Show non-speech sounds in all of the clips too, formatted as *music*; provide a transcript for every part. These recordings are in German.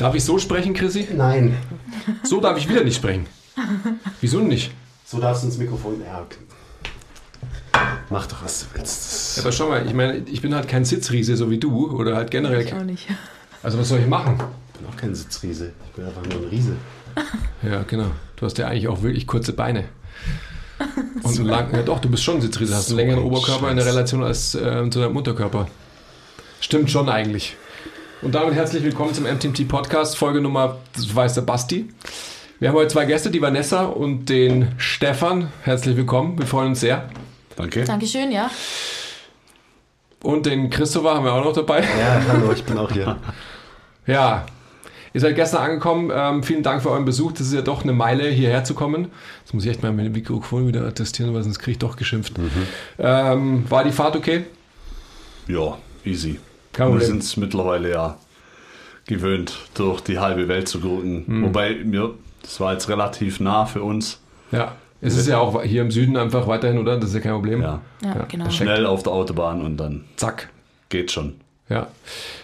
Darf ich so sprechen, Chrissy? Nein. So darf ich wieder nicht sprechen. Wieso nicht? So darfst du ins Mikrofon. Okay. Mach doch, was du willst. Ja, aber schau mal, ich meine, ich bin halt kein Sitzriese, so wie du, oder halt generell. Ich auch nicht. Also was soll ich machen? Ich bin auch kein Sitzriese. Ich bin einfach nur ein Riese. Ja, genau. Du hast ja eigentlich auch wirklich kurze Beine. Und einen lang, ja doch, du bist schon ein Sitzriese, hast einen So längeren ein Oberkörper in der Scheiß. Relation als äh, zu deinem Unterkörper. Stimmt schon eigentlich. Und damit herzlich willkommen zum MTMT Podcast, Folge Nummer, das weiß der Basti. Wir haben heute zwei Gäste, die Vanessa und den Stefan. Herzlich willkommen, wir freuen uns sehr. Danke. Dankeschön, ja. Und den Christopher haben wir auch noch dabei. Ja, hallo, ich bin auch hier. *laughs* Ja, ihr seid gestern angekommen. Ähm, vielen Dank für euren Besuch. Das ist ja doch eine Meile, hierher zu kommen. Jetzt muss ich echt mal mein Mikrofon wieder attestieren, weil sonst kriege ich doch geschimpft. Ähm, war die Fahrt okay? Ja, easy. Wir sind es mittlerweile ja gewöhnt, durch die halbe Welt zu gurken. Hm. Wobei mir, das war jetzt relativ nah für uns. Ja. Es ist ja auch hier im Süden einfach weiterhin, oder? Das ist ja kein Problem. Ja. Ja, Ja, genau. Schnell auf der Autobahn und dann Zack. geht schon. Ja.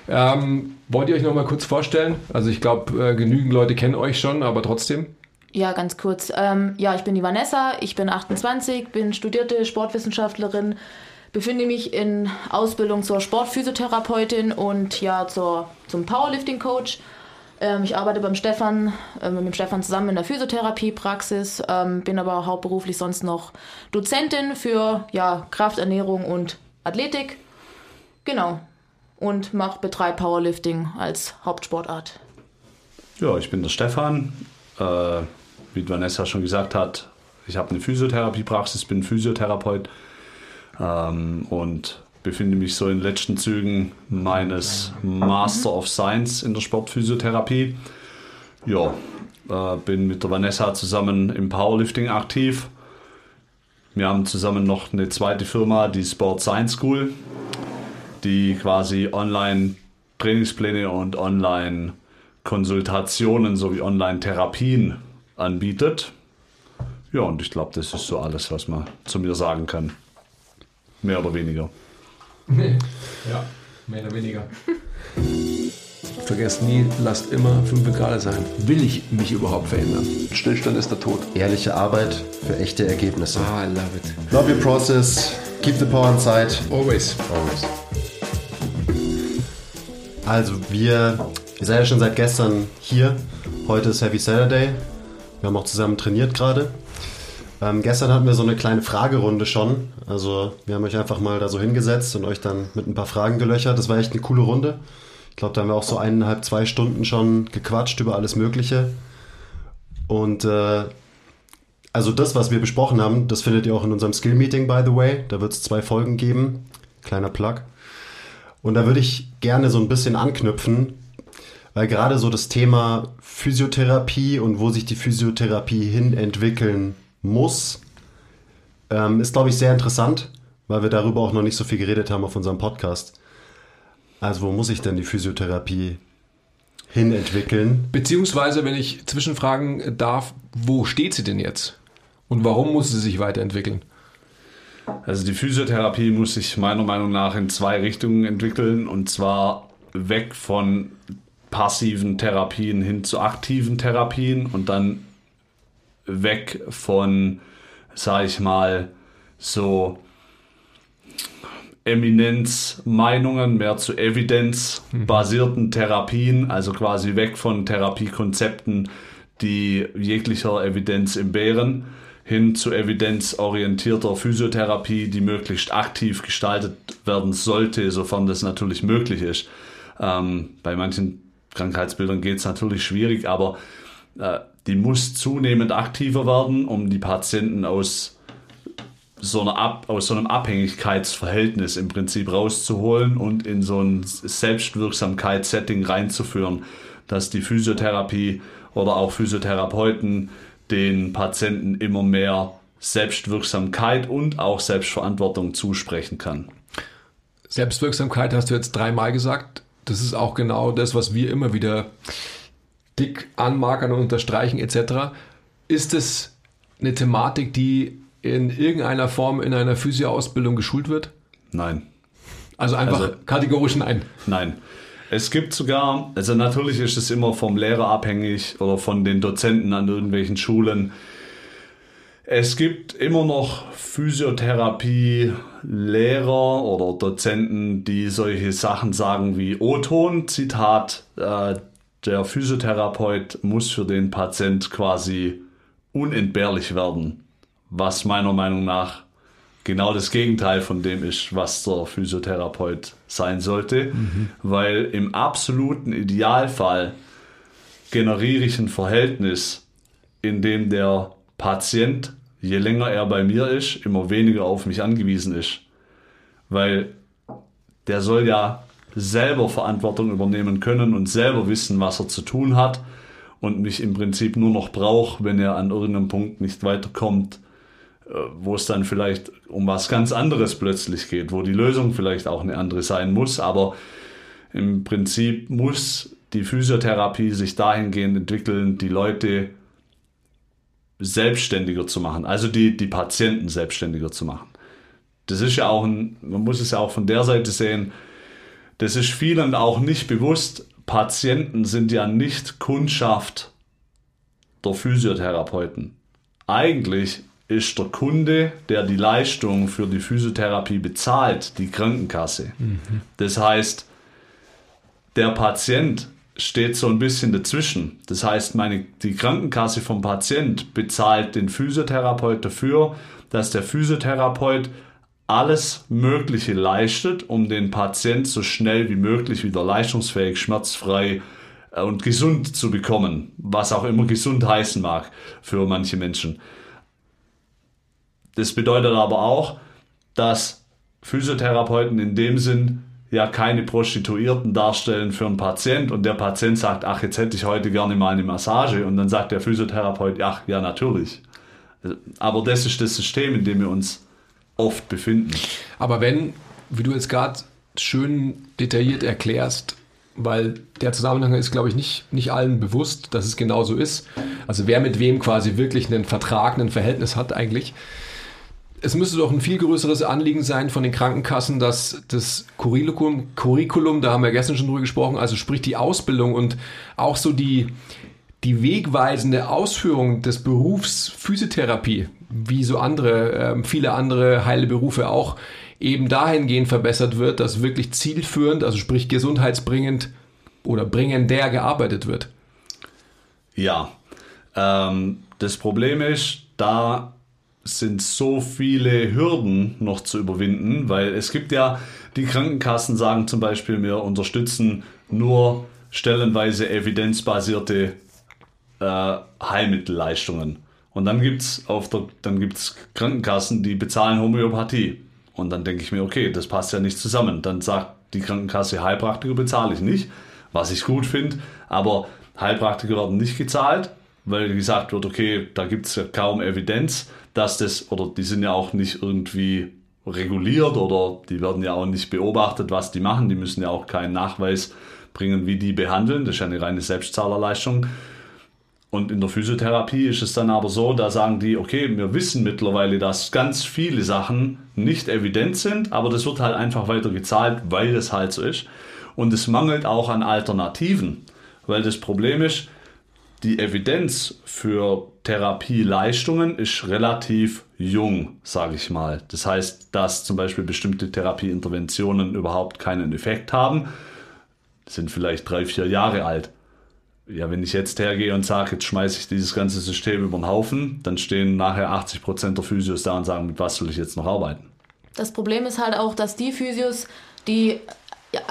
Ähm, wollt ihr euch noch mal kurz vorstellen? Also ich glaube, äh, genügend Leute kennen euch schon, aber trotzdem. Ja, ganz kurz. Ähm, ja, ich bin die Vanessa, ich bin 28, bin studierte Sportwissenschaftlerin, befinde mich in Ausbildung zur Sportphysiotherapeutin und ja zur, zum Powerlifting-Coach. Ähm, ich arbeite beim Stefan, äh, mit dem Stefan zusammen in der Physiotherapiepraxis, ähm, bin aber hauptberuflich sonst noch Dozentin für ja, Kraft, und Athletik. Genau. Und mach, betreibe Powerlifting als Hauptsportart. Ja, ich bin der Stefan. Äh, wie Vanessa schon gesagt hat, ich habe eine Physiotherapiepraxis, bin Physiotherapeut ähm, und befinde mich so in den letzten Zügen meines Master of Science in der Sportphysiotherapie. Ja, äh, bin mit der Vanessa zusammen im Powerlifting aktiv. Wir haben zusammen noch eine zweite Firma, die Sport Science School, die quasi online Trainingspläne und online Konsultationen sowie Online-Therapien anbietet. Ja, und ich glaube, das ist so alles, was man zu mir sagen kann. Mehr oder weniger. Ja, mehr oder weniger. *laughs* Vergesst nie, lasst immer 5 Grad sein. Will ich mich überhaupt verändern? Stillstand ist der Tod. Ehrliche Arbeit für echte Ergebnisse. Ah, I love it. Love your process. Keep the power inside. Always. Always. Also, wir, wir sind ja schon seit gestern hier. Heute ist Heavy Saturday. Wir haben auch zusammen trainiert gerade. Ähm, gestern hatten wir so eine kleine Fragerunde schon. Also, wir haben euch einfach mal da so hingesetzt und euch dann mit ein paar Fragen gelöchert. Das war echt eine coole Runde. Ich glaube, da haben wir auch so eineinhalb, zwei Stunden schon gequatscht über alles Mögliche. Und äh, also das, was wir besprochen haben, das findet ihr auch in unserem Skill-Meeting, by the way. Da wird es zwei Folgen geben. Kleiner Plug. Und da würde ich gerne so ein bisschen anknüpfen, weil gerade so das Thema Physiotherapie und wo sich die Physiotherapie hin entwickeln muss, ähm, ist, glaube ich, sehr interessant, weil wir darüber auch noch nicht so viel geredet haben auf unserem Podcast. Also wo muss sich denn die Physiotherapie hin entwickeln? Beziehungsweise, wenn ich zwischenfragen darf, wo steht sie denn jetzt? Und warum muss sie sich weiterentwickeln? Also die Physiotherapie muss sich meiner Meinung nach in zwei Richtungen entwickeln. Und zwar weg von passiven Therapien hin zu aktiven Therapien und dann weg von, sag ich mal, so Eminenzmeinungen mehr zu evidenzbasierten Therapien, also quasi weg von Therapiekonzepten, die jeglicher Evidenz entbehren, hin zu evidenzorientierter Physiotherapie, die möglichst aktiv gestaltet werden sollte, sofern das natürlich möglich ist. Ähm, bei manchen Krankheitsbildern geht es natürlich schwierig, aber äh, die muss zunehmend aktiver werden, um die Patienten aus so, einer Ab aus so einem Abhängigkeitsverhältnis im Prinzip rauszuholen und in so ein Selbstwirksamkeitssetting reinzuführen, dass die Physiotherapie oder auch Physiotherapeuten den Patienten immer mehr Selbstwirksamkeit und auch Selbstverantwortung zusprechen kann. Selbstwirksamkeit hast du jetzt dreimal gesagt. Das ist auch genau das, was wir immer wieder dick anmarkern und unterstreichen etc. Ist es eine Thematik, die in irgendeiner Form in einer Physioausbildung geschult wird? Nein, Also einfach Also- kategorisch nein. nein. Es gibt sogar, also natürlich ist es immer vom Lehrer abhängig oder von den Dozenten an irgendwelchen Schulen. Es gibt immer noch Physiotherapie-Lehrer oder Dozenten, die solche Sachen sagen wie O-Ton, Zitat, äh, der Physiotherapeut muss für den Patient quasi unentbehrlich werden, was meiner Meinung nach genau das Gegenteil von dem ist, was der Physiotherapeut sein sollte, mhm. weil im absoluten Idealfall generiere ich ein Verhältnis, in dem der Patient, je länger er bei mir ist, immer weniger auf mich angewiesen ist. Weil der soll ja selber Verantwortung übernehmen können und selber wissen, was er zu tun hat und mich im Prinzip nur noch braucht, wenn er an irgendeinem Punkt nicht weiterkommt, äh, wo es dann vielleicht um was ganz anderes plötzlich geht, wo die Lösung vielleicht auch eine andere sein muss, aber im Prinzip muss die Physiotherapie sich dahingehend entwickeln, die Leute selbstständiger zu machen, also die, die Patienten selbstständiger zu machen. Das ist ja auch ein, man muss es ja auch von der Seite sehen, das ist vielen auch nicht bewusst. Patienten sind ja nicht Kundschaft der Physiotherapeuten. Eigentlich ist der Kunde, der die Leistung für die Physiotherapie bezahlt, die Krankenkasse. Mhm. Das heißt, der Patient steht so ein bisschen dazwischen. Das heißt, meine, die Krankenkasse vom Patient bezahlt den Physiotherapeut dafür, dass der Physiotherapeut alles Mögliche leistet, um den Patient so schnell wie möglich wieder leistungsfähig, schmerzfrei äh, und gesund zu bekommen, was auch immer gesund heißen mag für manche Menschen. Das bedeutet aber auch, dass Physiotherapeuten in dem Sinn ja keine Prostituierten darstellen für einen Patient und der Patient sagt, ach, jetzt hätte ich heute gerne mal eine Massage und dann sagt der Physiotherapeut, ach, ja, natürlich. Aber das ist das System, in dem wir uns oft befinden. Aber wenn, wie du jetzt gerade schön detailliert erklärst, weil der Zusammenhang ist, glaube ich, nicht, nicht allen bewusst, dass es genau so ist. Also wer mit wem quasi wirklich einen Vertrag, ein Verhältnis hat eigentlich. Es müsste doch ein viel größeres Anliegen sein von den Krankenkassen, dass das Curriculum, Curriculum, da haben wir gestern schon drüber gesprochen, also sprich die Ausbildung und auch so die, die wegweisende Ausführung des Berufs Physiotherapie, wie so andere, äh, viele andere heile Berufe auch, eben dahingehend verbessert wird, dass wirklich zielführend, also sprich gesundheitsbringend oder bringender gearbeitet wird. Ja, ähm, das Problem ist, da sind so viele Hürden noch zu überwinden, weil es gibt ja, die Krankenkassen sagen zum Beispiel, wir unterstützen nur stellenweise evidenzbasierte äh, Heilmittelleistungen. Und dann gibt es dann gibt's Krankenkassen, die bezahlen Homöopathie. Und dann denke ich mir, okay, das passt ja nicht zusammen. Dann sagt die Krankenkasse, Heilpraktiker bezahle ich nicht, was ich gut finde. Aber Heilpraktiker werden nicht gezahlt, weil gesagt wird, okay, da gibt es ja kaum Evidenz, dass das, oder die sind ja auch nicht irgendwie reguliert oder die werden ja auch nicht beobachtet, was die machen. Die müssen ja auch keinen Nachweis bringen, wie die behandeln. Das ist ja eine reine Selbstzahlerleistung. Und in der Physiotherapie ist es dann aber so, da sagen die, okay, wir wissen mittlerweile, dass ganz viele Sachen nicht evident sind, aber das wird halt einfach weiter gezahlt, weil es halt so ist. Und es mangelt auch an Alternativen, weil das Problem ist, die Evidenz für Therapieleistungen ist relativ jung, sage ich mal. Das heißt, dass zum Beispiel bestimmte Therapieinterventionen überhaupt keinen Effekt haben, sind vielleicht drei, vier Jahre alt ja, wenn ich jetzt hergehe und sage, jetzt schmeiße ich dieses ganze System über den Haufen, dann stehen nachher 80 Prozent der Physios da und sagen, mit was soll ich jetzt noch arbeiten? Das Problem ist halt auch, dass die Physios, die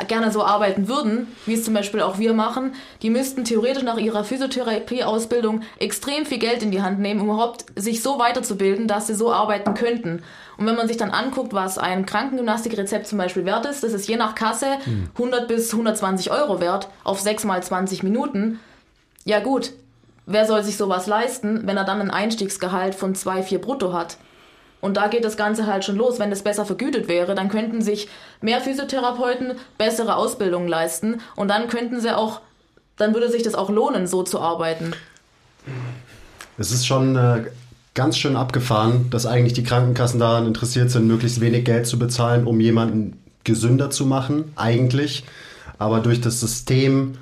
gerne so arbeiten würden, wie es zum Beispiel auch wir machen, die müssten theoretisch nach ihrer Physiotherapie-Ausbildung extrem viel Geld in die Hand nehmen, um überhaupt sich so weiterzubilden, dass sie so arbeiten könnten. Und wenn man sich dann anguckt, was ein Krankengymnastikrezept zum Beispiel wert ist, das ist je nach Kasse 100 bis 120 Euro wert auf 6 mal 20 Minuten. Ja gut, wer soll sich sowas leisten, wenn er dann ein Einstiegsgehalt von 2, 4 brutto hat? Und da geht das Ganze halt schon los. Wenn das besser vergütet wäre, dann könnten sich mehr Physiotherapeuten bessere Ausbildungen leisten und dann könnten sie auch, dann würde sich das auch lohnen, so zu arbeiten. Es ist schon äh, ganz schön abgefahren, dass eigentlich die Krankenkassen daran interessiert sind, möglichst wenig Geld zu bezahlen, um jemanden gesünder zu machen, eigentlich. aber durch das System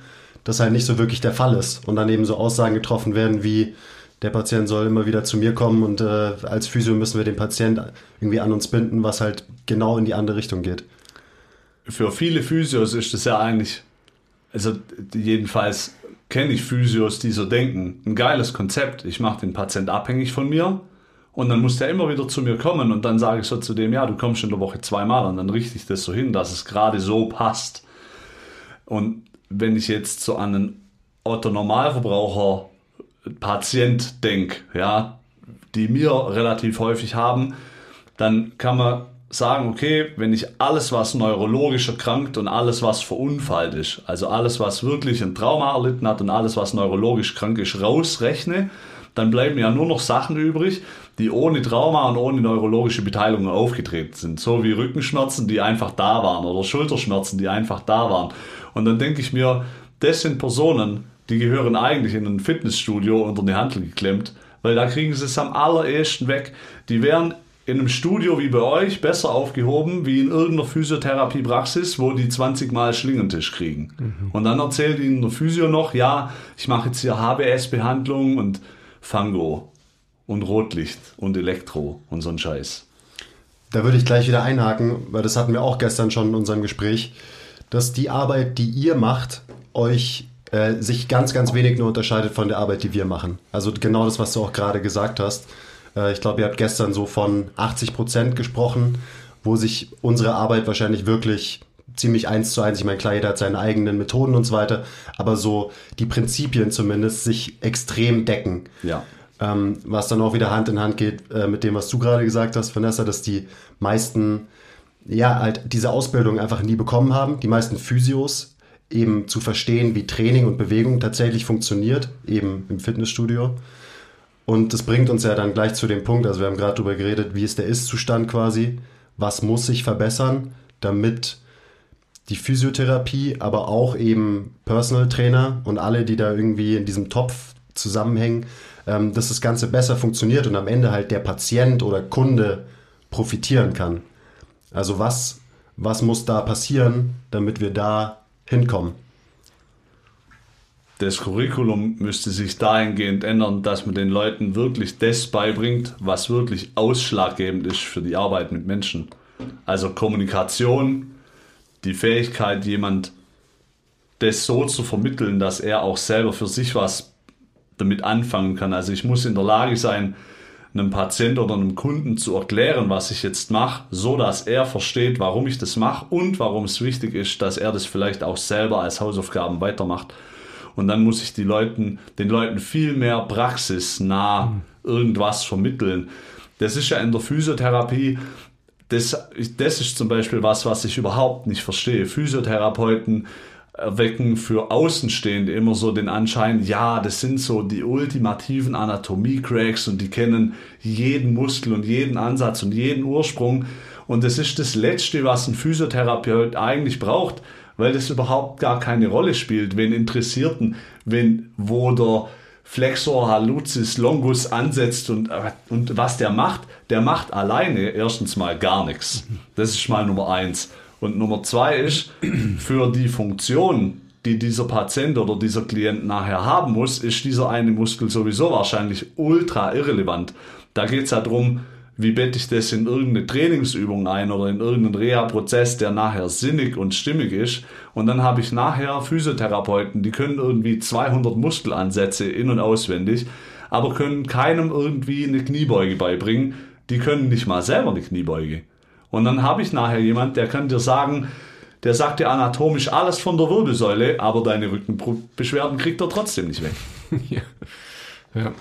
das halt nicht so wirklich der Fall ist und dann eben so Aussagen getroffen werden wie der Patient soll immer wieder zu mir kommen und äh, als Physio müssen wir den Patient irgendwie an uns binden, was halt genau in die andere Richtung geht. Für viele Physios ist das ja eigentlich, also jedenfalls kenne ich Physios, die so denken, ein geiles Konzept, ich mache den Patient abhängig von mir und dann muss der immer wieder zu mir kommen und dann sage ich so zu dem, ja, du kommst in der Woche zweimal und dann richte ich das so hin, dass es gerade so passt. Und wenn ich jetzt so an einen Otto Normalverbraucher Patient denke, ja, die wir relativ häufig haben, dann kann man sagen, okay, wenn ich alles, was neurologisch erkrankt und alles, was verunfallt ist, also alles, was wirklich ein Trauma erlitten hat und alles, was neurologisch krank ist, rausrechne, dann bleiben ja nur noch Sachen übrig, die ohne Trauma und ohne neurologische Beteiligung aufgetreten sind. So wie Rückenschmerzen, die einfach da waren oder Schulterschmerzen, die einfach da waren. Und dann denke ich mir, das sind Personen, die gehören eigentlich in ein Fitnessstudio unter die Handel geklemmt, weil da kriegen sie es am allerersten weg. Die wären in einem Studio wie bei euch besser aufgehoben wie in irgendeiner Physiotherapiepraxis, wo die 20 Mal Schlingentisch kriegen. Mhm. Und dann erzählt ihnen der Physio noch, ja, ich mache jetzt hier HBS-Behandlung und Fango und Rotlicht und Elektro und so ein Scheiß. Da würde ich gleich wieder einhaken, weil das hatten wir auch gestern schon in unserem Gespräch, dass die Arbeit, die ihr macht, euch äh, sich ganz, ganz wenig nur unterscheidet von der Arbeit, die wir machen. Also genau das, was du auch gerade gesagt hast. Äh, ich glaube, ihr habt gestern so von 80 Prozent gesprochen, wo sich unsere Arbeit wahrscheinlich wirklich ziemlich eins zu eins, ich meine, klar, jeder hat seine eigenen Methoden und so weiter, aber so die Prinzipien zumindest sich extrem decken. Ja. Ähm, was dann auch wieder Hand in Hand geht äh, mit dem, was du gerade gesagt hast, Vanessa, dass die meisten ja halt diese Ausbildung einfach nie bekommen haben. Die meisten Physios eben zu verstehen, wie Training und Bewegung tatsächlich funktioniert, eben im Fitnessstudio. Und das bringt uns ja dann gleich zu dem Punkt, also wir haben gerade darüber geredet, wie ist der Ist-Zustand quasi, was muss sich verbessern, damit die Physiotherapie, aber auch eben Personal Trainer und alle, die da irgendwie in diesem Topf zusammenhängen, ähm, dass das Ganze besser funktioniert und am Ende halt der Patient oder Kunde profitieren kann. Also was, was muss da passieren, damit wir da hinkommen? Das Curriculum müsste sich dahingehend ändern, dass man den Leuten wirklich das beibringt, was wirklich ausschlaggebend ist für die Arbeit mit Menschen. Also Kommunikation, die Fähigkeit, jemand das so zu vermitteln, dass er auch selber für sich was damit anfangen kann. Also ich muss in der Lage sein, einem Patient oder einem Kunden zu erklären, was ich jetzt mache, so dass er versteht, warum ich das mache und warum es wichtig ist, dass er das vielleicht auch selber als Hausaufgaben weitermacht. Und dann muss ich die Leuten, den Leuten viel mehr praxisnah mhm. irgendwas vermitteln. Das ist ja in der Physiotherapie, das, das ist zum Beispiel was, was ich überhaupt nicht verstehe. Physiotherapeuten erwecken für Außenstehende immer so den Anschein, ja, das sind so die ultimativen Anatomie-Cracks und die kennen jeden Muskel und jeden Ansatz und jeden Ursprung. Und das ist das Letzte, was ein Physiotherapeut eigentlich braucht, weil das überhaupt gar keine Rolle spielt. Wen Interessierten, wenn, wo der Flexor hallucis longus ansetzt und, und was der macht, der macht alleine erstens mal gar nichts. Das ist mal Nummer eins. Und Nummer zwei ist, für die Funktion, die dieser Patient oder dieser Klient nachher haben muss, ist dieser eine Muskel sowieso wahrscheinlich ultra irrelevant. Da geht es ja darum, wie bette ich das in irgendeine Trainingsübung ein oder in irgendeinen Reha-Prozess, der nachher sinnig und stimmig ist. Und dann habe ich nachher Physiotherapeuten, die können irgendwie 200 Muskelansätze in- und auswendig, aber können keinem irgendwie eine Kniebeuge beibringen. Die können nicht mal selber eine Kniebeuge. Und dann habe ich nachher jemand, der kann dir sagen, der sagt dir anatomisch alles von der Wirbelsäule, aber deine Rückenbeschwerden kriegt er trotzdem nicht weg. *laughs* ja. ja.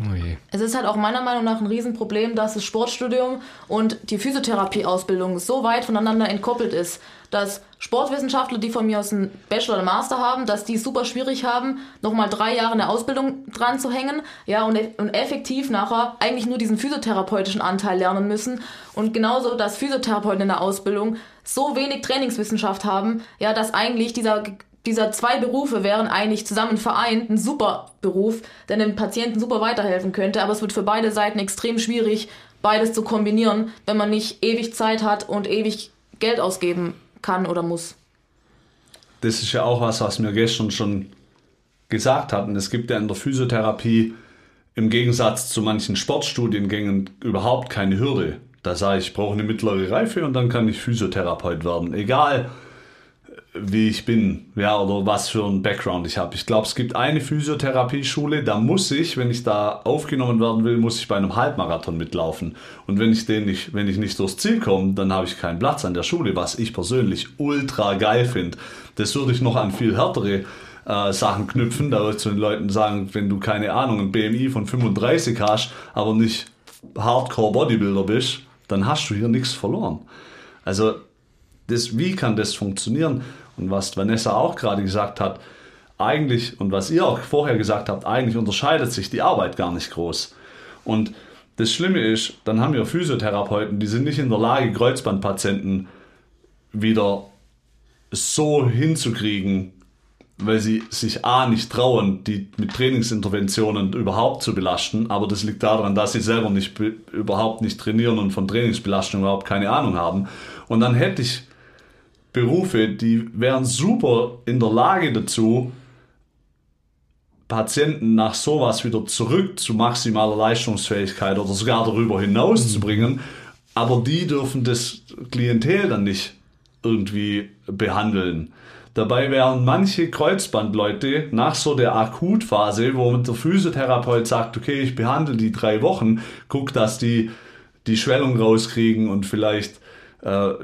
Oh es ist halt auch meiner Meinung nach ein Riesenproblem, dass das Sportstudium und die Physiotherapieausbildung so weit voneinander entkoppelt ist, dass Sportwissenschaftler, die von mir aus einen Bachelor oder Master haben, dass die super schwierig haben, nochmal drei Jahre eine Ausbildung dran zu hängen, ja, und, und effektiv nachher eigentlich nur diesen physiotherapeutischen Anteil lernen müssen. Und genauso, dass Physiotherapeuten in der Ausbildung so wenig Trainingswissenschaft haben, ja, dass eigentlich dieser dieser zwei Berufe wären eigentlich zusammen vereint ein super Beruf, der dem Patienten super weiterhelfen könnte, aber es wird für beide Seiten extrem schwierig, beides zu kombinieren, wenn man nicht ewig Zeit hat und ewig Geld ausgeben kann oder muss. das ist ja auch was, was wir gestern schon gesagt hatten. Es gibt ja in der Physiotherapie im Gegensatz zu manchen Sportstudiengängen überhaupt keine Hürde. Da sage ich, ich brauche eine mittlere Reife und dann kann ich Physiotherapeut werden. Egal wie ich bin, ja, oder was für ein Background ich habe. Ich glaube, es gibt eine Physiotherapieschule, da muss ich, wenn ich da aufgenommen werden will, muss ich bei einem Halbmarathon mitlaufen. Und wenn ich den nicht, wenn ich nicht durchs Ziel komme, dann habe ich keinen Platz an der Schule, was ich persönlich ultra geil finde. Das würde ich noch an viel härtere äh, Sachen knüpfen, da würde ich zu den Leuten sagen, wenn du keine Ahnung, ein BMI von 35 hast, aber nicht Hardcore Bodybuilder bist, dann hast du hier nichts verloren. Also das, wie kann das funktionieren? Und was Vanessa auch gerade gesagt hat, eigentlich, und was ihr auch vorher gesagt habt, eigentlich unterscheidet sich die Arbeit gar nicht groß. Und das Schlimme ist, dann haben wir Physiotherapeuten, die sind nicht in der Lage, Kreuzbandpatienten wieder so hinzukriegen, weil sie sich A nicht trauen, die mit Trainingsinterventionen überhaupt zu belasten, aber das liegt daran, dass sie selber nicht überhaupt nicht trainieren und von Trainingsbelastung überhaupt keine Ahnung haben. Und dann hätte ich Berufe, die wären super in der Lage dazu, Patienten nach sowas wieder zurück zu maximaler Leistungsfähigkeit oder sogar darüber hinaus mhm. zu bringen, aber die dürfen das Klientel dann nicht irgendwie behandeln. Dabei wären manche Kreuzbandleute nach so der Akutphase, wo der Physiotherapeut sagt, okay, ich behandle die drei Wochen, guck, dass die die Schwellung rauskriegen und vielleicht äh,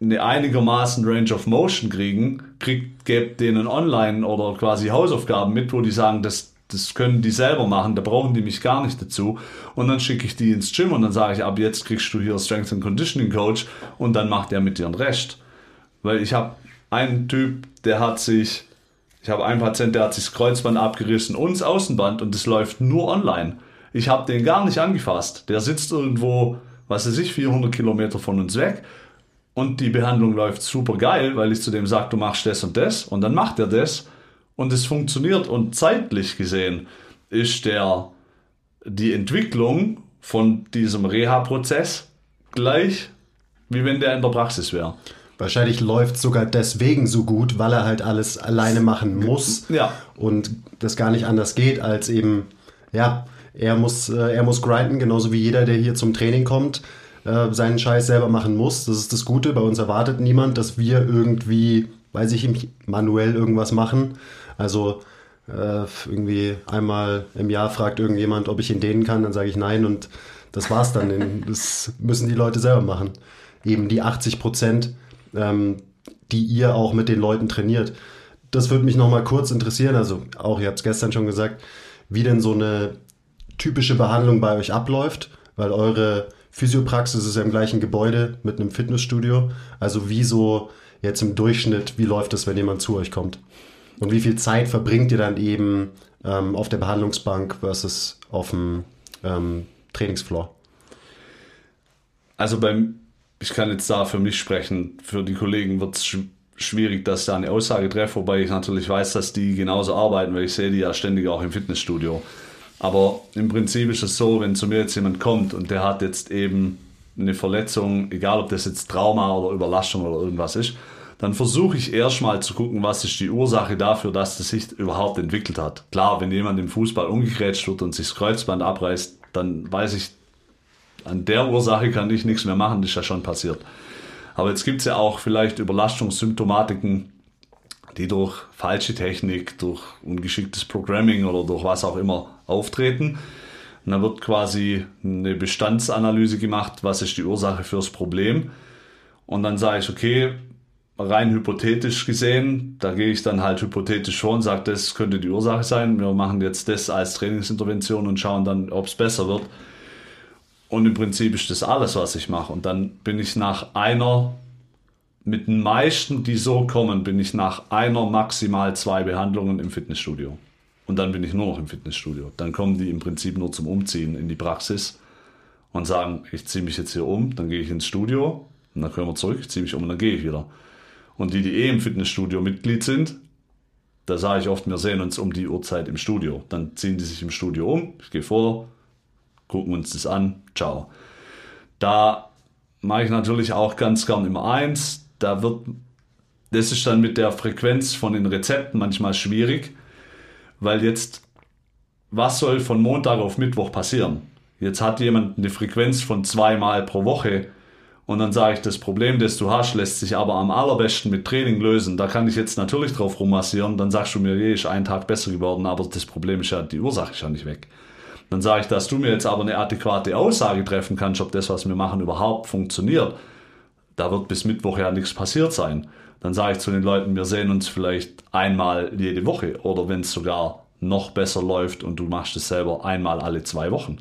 eine einigermaßen Range of Motion kriegen, kriegt, gebt denen online oder quasi Hausaufgaben mit, wo die sagen, das, das können die selber machen, da brauchen die mich gar nicht dazu. Und dann schicke ich die ins Gym und dann sage ich, ab jetzt kriegst du hier Strength and Conditioning Coach und dann macht er mit dir ein Recht. Weil ich habe einen Typ, der hat sich, ich habe einen Patient, der hat sich das Kreuzband abgerissen und das Außenband und das läuft nur online. Ich habe den gar nicht angefasst. Der sitzt irgendwo, was weiß ich, 400 Kilometer von uns weg und die Behandlung läuft super geil, weil ich zu dem sage, du machst das und das und dann macht er das und es funktioniert und zeitlich gesehen ist der die Entwicklung von diesem Reha-Prozess gleich, wie wenn der in der Praxis wäre. Wahrscheinlich läuft sogar deswegen so gut, weil er halt alles alleine machen muss ja. und das gar nicht anders geht, als eben, ja, er muss, äh, er muss grinden, genauso wie jeder, der hier zum Training kommt. Äh, seinen Scheiß selber machen muss. Das ist das Gute. Bei uns erwartet niemand, dass wir irgendwie, weiß ich nicht, manuell irgendwas machen. Also äh, irgendwie einmal im Jahr fragt irgendjemand, ob ich ihn dehnen kann, dann sage ich nein und das war's dann. *laughs* das müssen die Leute selber machen. Eben die 80 Prozent, ähm, die ihr auch mit den Leuten trainiert. Das würde mich nochmal kurz interessieren. Also auch, ihr habt es gestern schon gesagt, wie denn so eine typische Behandlung bei euch abläuft, weil eure Physiopraxis ist ja im gleichen Gebäude mit einem Fitnessstudio. Also wie so jetzt im Durchschnitt, wie läuft es, wenn jemand zu euch kommt? Und wie viel Zeit verbringt ihr dann eben ähm, auf der Behandlungsbank versus auf dem ähm, Trainingsfloor? Also beim, ich kann jetzt da für mich sprechen, für die Kollegen wird es sch schwierig, dass ich da eine Aussage treffe, wobei ich natürlich weiß, dass die genauso arbeiten, weil ich sehe die ja ständig auch im Fitnessstudio. Aber im Prinzip ist es so, wenn zu mir jetzt jemand kommt und der hat jetzt eben eine Verletzung, egal ob das jetzt Trauma oder Überlastung oder irgendwas ist, dann versuche ich erstmal zu gucken, was ist die Ursache dafür, dass das sich überhaupt entwickelt hat. Klar, wenn jemand im Fußball umgegrätscht wird und sich das Kreuzband abreißt, dann weiß ich, an der Ursache kann ich nichts mehr machen, das ist ja schon passiert. Aber jetzt gibt es ja auch vielleicht Überlastungssymptomatiken, die durch falsche Technik, durch ungeschicktes Programming oder durch was auch immer auftreten. Und dann wird quasi eine Bestandsanalyse gemacht, was ist die Ursache fürs Problem. Und dann sage ich, okay, rein hypothetisch gesehen, da gehe ich dann halt hypothetisch vor und sage, das könnte die Ursache sein. Wir machen jetzt das als Trainingsintervention und schauen dann, ob es besser wird. Und im Prinzip ist das alles, was ich mache. Und dann bin ich nach einer mit den meisten, die so kommen, bin ich nach einer, maximal zwei Behandlungen im Fitnessstudio. Und dann bin ich nur noch im Fitnessstudio. Dann kommen die im Prinzip nur zum Umziehen in die Praxis und sagen, ich ziehe mich jetzt hier um, dann gehe ich ins Studio und dann können wir zurück, ich ziehe mich um und dann gehe ich wieder. Und die, die eh im Fitnessstudio Mitglied sind, da sage ich oft, wir sehen uns um die Uhrzeit im Studio. Dann ziehen die sich im Studio um, ich gehe vor, gucken uns das an, ciao. Da mache ich natürlich auch ganz gern immer eins, da wird das ist dann mit der Frequenz von den Rezepten manchmal schwierig, weil jetzt, was soll von Montag auf Mittwoch passieren? Jetzt hat jemand eine Frequenz von zweimal pro Woche und dann sage ich, das Problem, das du hast, lässt sich aber am allerbesten mit Training lösen. Da kann ich jetzt natürlich drauf rummassieren. Dann sagst du mir, je ist ein Tag besser geworden, aber das Problem ist ja, die Ursache ist ja nicht weg. Dann sage ich, dass du mir jetzt aber eine adäquate Aussage treffen kannst, ob das, was wir machen, überhaupt funktioniert. Da wird bis Mittwoch ja nichts passiert sein. Dann sage ich zu den Leuten, wir sehen uns vielleicht einmal jede Woche oder wenn es sogar noch besser läuft und du machst es selber einmal alle zwei Wochen.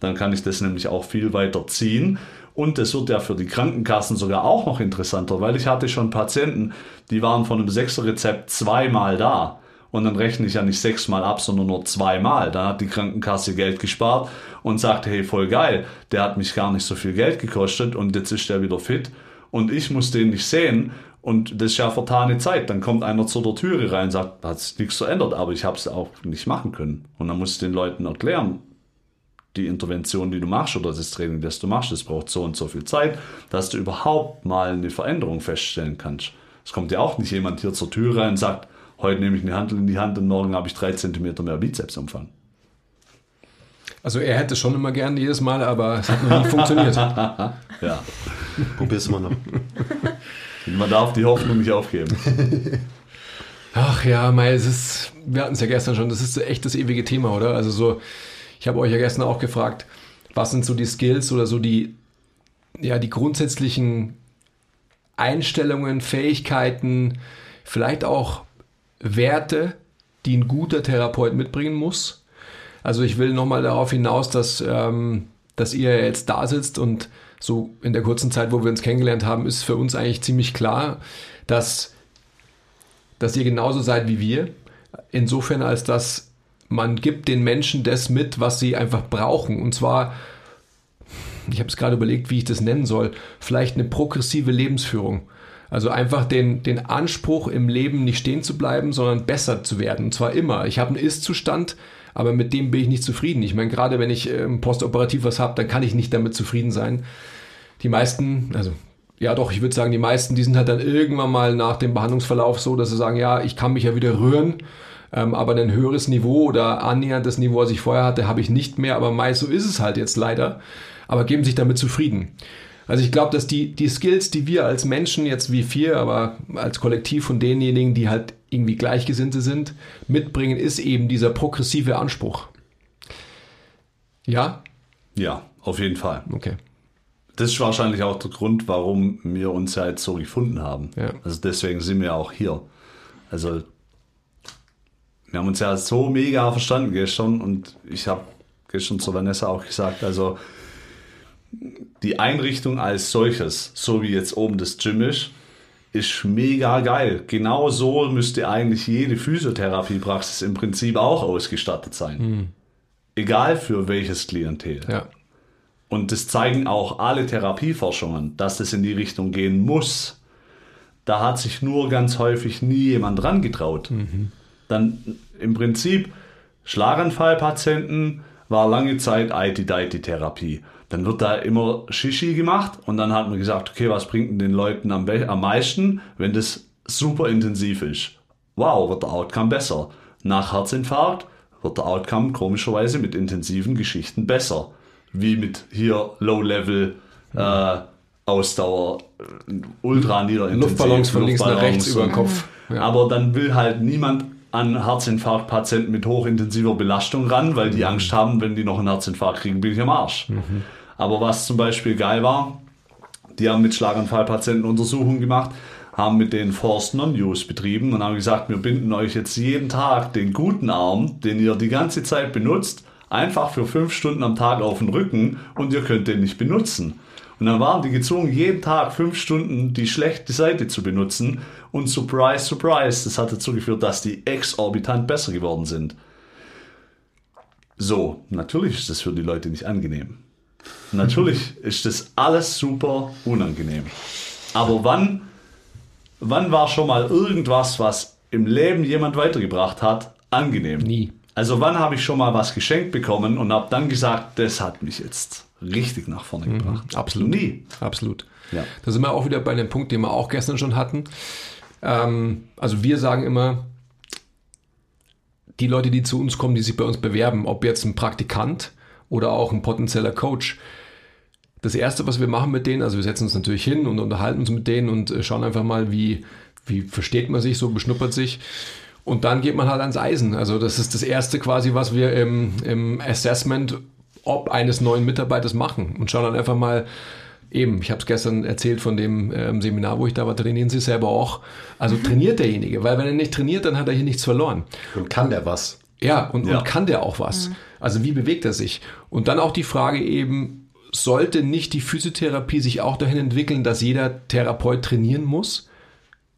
Dann kann ich das nämlich auch viel weiter ziehen. Und es wird ja für die Krankenkassen sogar auch noch interessanter, weil ich hatte schon Patienten, die waren von einem Sechser-Rezept zweimal da. Und dann rechne ich ja nicht sechsmal ab, sondern nur zweimal. Dann hat die Krankenkasse Geld gespart und sagte, hey, voll geil, der hat mich gar nicht so viel Geld gekostet und jetzt ist der wieder fit. Und ich muss den nicht sehen und das ist ja vertane Zeit. Dann kommt einer zu der Türe rein und sagt, hat sich nichts verändert, aber ich habe es auch nicht machen können. Und dann muss ich den Leuten erklären, die Intervention, die du machst oder das Training, das du machst, das braucht so und so viel Zeit, dass du überhaupt mal eine Veränderung feststellen kannst. Es kommt ja auch nicht jemand hier zur Tür rein und sagt, heute nehme ich eine Handel in die Hand und morgen habe ich drei Zentimeter mehr Bizepsumfang. Also er hätte schon immer gern jedes Mal, aber es hat noch nie funktioniert. *laughs* Ja, Probier's mal noch. man darf die Hoffnung nicht aufgeben. Ach ja, Mai, es ist, wir hatten es ja gestern schon, das ist so echt das ewige Thema, oder? Also so, ich habe euch ja gestern auch gefragt, was sind so die Skills oder so die, ja, die grundsätzlichen Einstellungen, Fähigkeiten, vielleicht auch Werte, die ein guter Therapeut mitbringen muss. Also ich will nochmal darauf hinaus, dass, ähm, dass ihr jetzt da sitzt und so in der kurzen Zeit, wo wir uns kennengelernt haben, ist für uns eigentlich ziemlich klar, dass, dass ihr genauso seid wie wir. Insofern, als dass man gibt den Menschen das mit, was sie einfach brauchen. Und zwar, ich habe es gerade überlegt, wie ich das nennen soll, vielleicht eine progressive Lebensführung. Also einfach den, den Anspruch im Leben nicht stehen zu bleiben, sondern besser zu werden. Und zwar immer. Ich habe einen Ist-Zustand, aber mit dem bin ich nicht zufrieden. Ich meine, gerade wenn ich ähm, postoperativ was habe, dann kann ich nicht damit zufrieden sein. Die meisten, also ja doch, ich würde sagen, die meisten, die sind halt dann irgendwann mal nach dem Behandlungsverlauf so, dass sie sagen, ja, ich kann mich ja wieder rühren, ähm, aber ein höheres Niveau oder annähernd das Niveau, was ich vorher hatte, habe ich nicht mehr. Aber meist so ist es halt jetzt leider. Aber geben sich damit zufrieden. Also ich glaube, dass die, die Skills, die wir als Menschen, jetzt wie vier, aber als Kollektiv von denjenigen, die halt irgendwie Gleichgesinnte sind, mitbringen, ist eben dieser progressive Anspruch. Ja? Ja, auf jeden Fall. Okay. Das ist wahrscheinlich auch der Grund, warum wir uns ja jetzt so gefunden haben. Ja. Also deswegen sind wir auch hier. Also wir haben uns ja so mega verstanden gestern und ich habe gestern zu Vanessa auch gesagt, also die Einrichtung als solches, so wie jetzt oben das Gym ist, ist mega geil. Genau so müsste eigentlich jede Physiotherapiepraxis im Prinzip auch ausgestattet sein. Egal für welches Klientel. Ja. Und das zeigen auch alle Therapieforschungen, dass das in die Richtung gehen muss. Da hat sich nur ganz häufig nie jemand dran getraut. Dann im Prinzip Schlaganfallpatienten war lange Zeit IT-Diti-Therapie. Dann wird da immer Shishi gemacht und dann hat man gesagt, okay, was bringt denn den Leuten am, am meisten, wenn das super intensiv ist? Wow, wird der Outcome besser. Nach Herzinfarkt wird der Outcome komischerweise mit intensiven Geschichten besser. Wie mit hier Low-Level äh, Ausdauer, ultra niederintensiv. Luftballons von links nach rechts über den Kopf. Ja. aber dann will halt niemand an Herzinfarktpatienten mit hochintensiver Belastung ran, weil die Angst haben, wenn die noch einen Herzinfarkt kriegen, bin ich am Arsch. Aber was zum Beispiel geil war, die haben mit Schlaganfallpatienten Untersuchungen gemacht, haben mit denen Forced Non-Use betrieben und haben gesagt, wir binden euch jetzt jeden Tag den guten Arm, den ihr die ganze Zeit benutzt, einfach für fünf Stunden am Tag auf den Rücken und ihr könnt den nicht benutzen. Und dann waren die gezwungen, jeden Tag fünf Stunden die schlechte Seite zu benutzen. Und surprise, surprise, das hat dazu geführt, dass die exorbitant besser geworden sind. So, natürlich ist das für die Leute nicht angenehm. Natürlich ist das alles super unangenehm. Aber wann, wann war schon mal irgendwas, was im Leben jemand weitergebracht hat, angenehm? Nie. Also wann habe ich schon mal was geschenkt bekommen und habe dann gesagt, das hat mich jetzt richtig nach vorne gebracht? Absolut. Nie. Absolut. Ja. Da sind wir auch wieder bei dem Punkt, den wir auch gestern schon hatten. Ähm, also wir sagen immer, die Leute, die zu uns kommen, die sich bei uns bewerben, ob jetzt ein Praktikant oder auch ein potenzieller Coach, das Erste, was wir machen mit denen, also wir setzen uns natürlich hin und unterhalten uns mit denen und äh, schauen einfach mal, wie, wie versteht man sich so, beschnuppert sich. Und dann geht man halt ans Eisen. Also das ist das Erste quasi, was wir im, im Assessment ob eines neuen Mitarbeiters machen und schauen dann einfach mal, Eben, ich habe es gestern erzählt von dem ähm, Seminar, wo ich da war, trainieren Sie selber auch. Also *laughs* trainiert derjenige, weil wenn er nicht trainiert, dann hat er hier nichts verloren. Und kann der was? Ja, und, ja. und kann der auch was? Mhm. Also wie bewegt er sich? Und dann auch die Frage eben, sollte nicht die Physiotherapie sich auch dahin entwickeln, dass jeder Therapeut trainieren muss?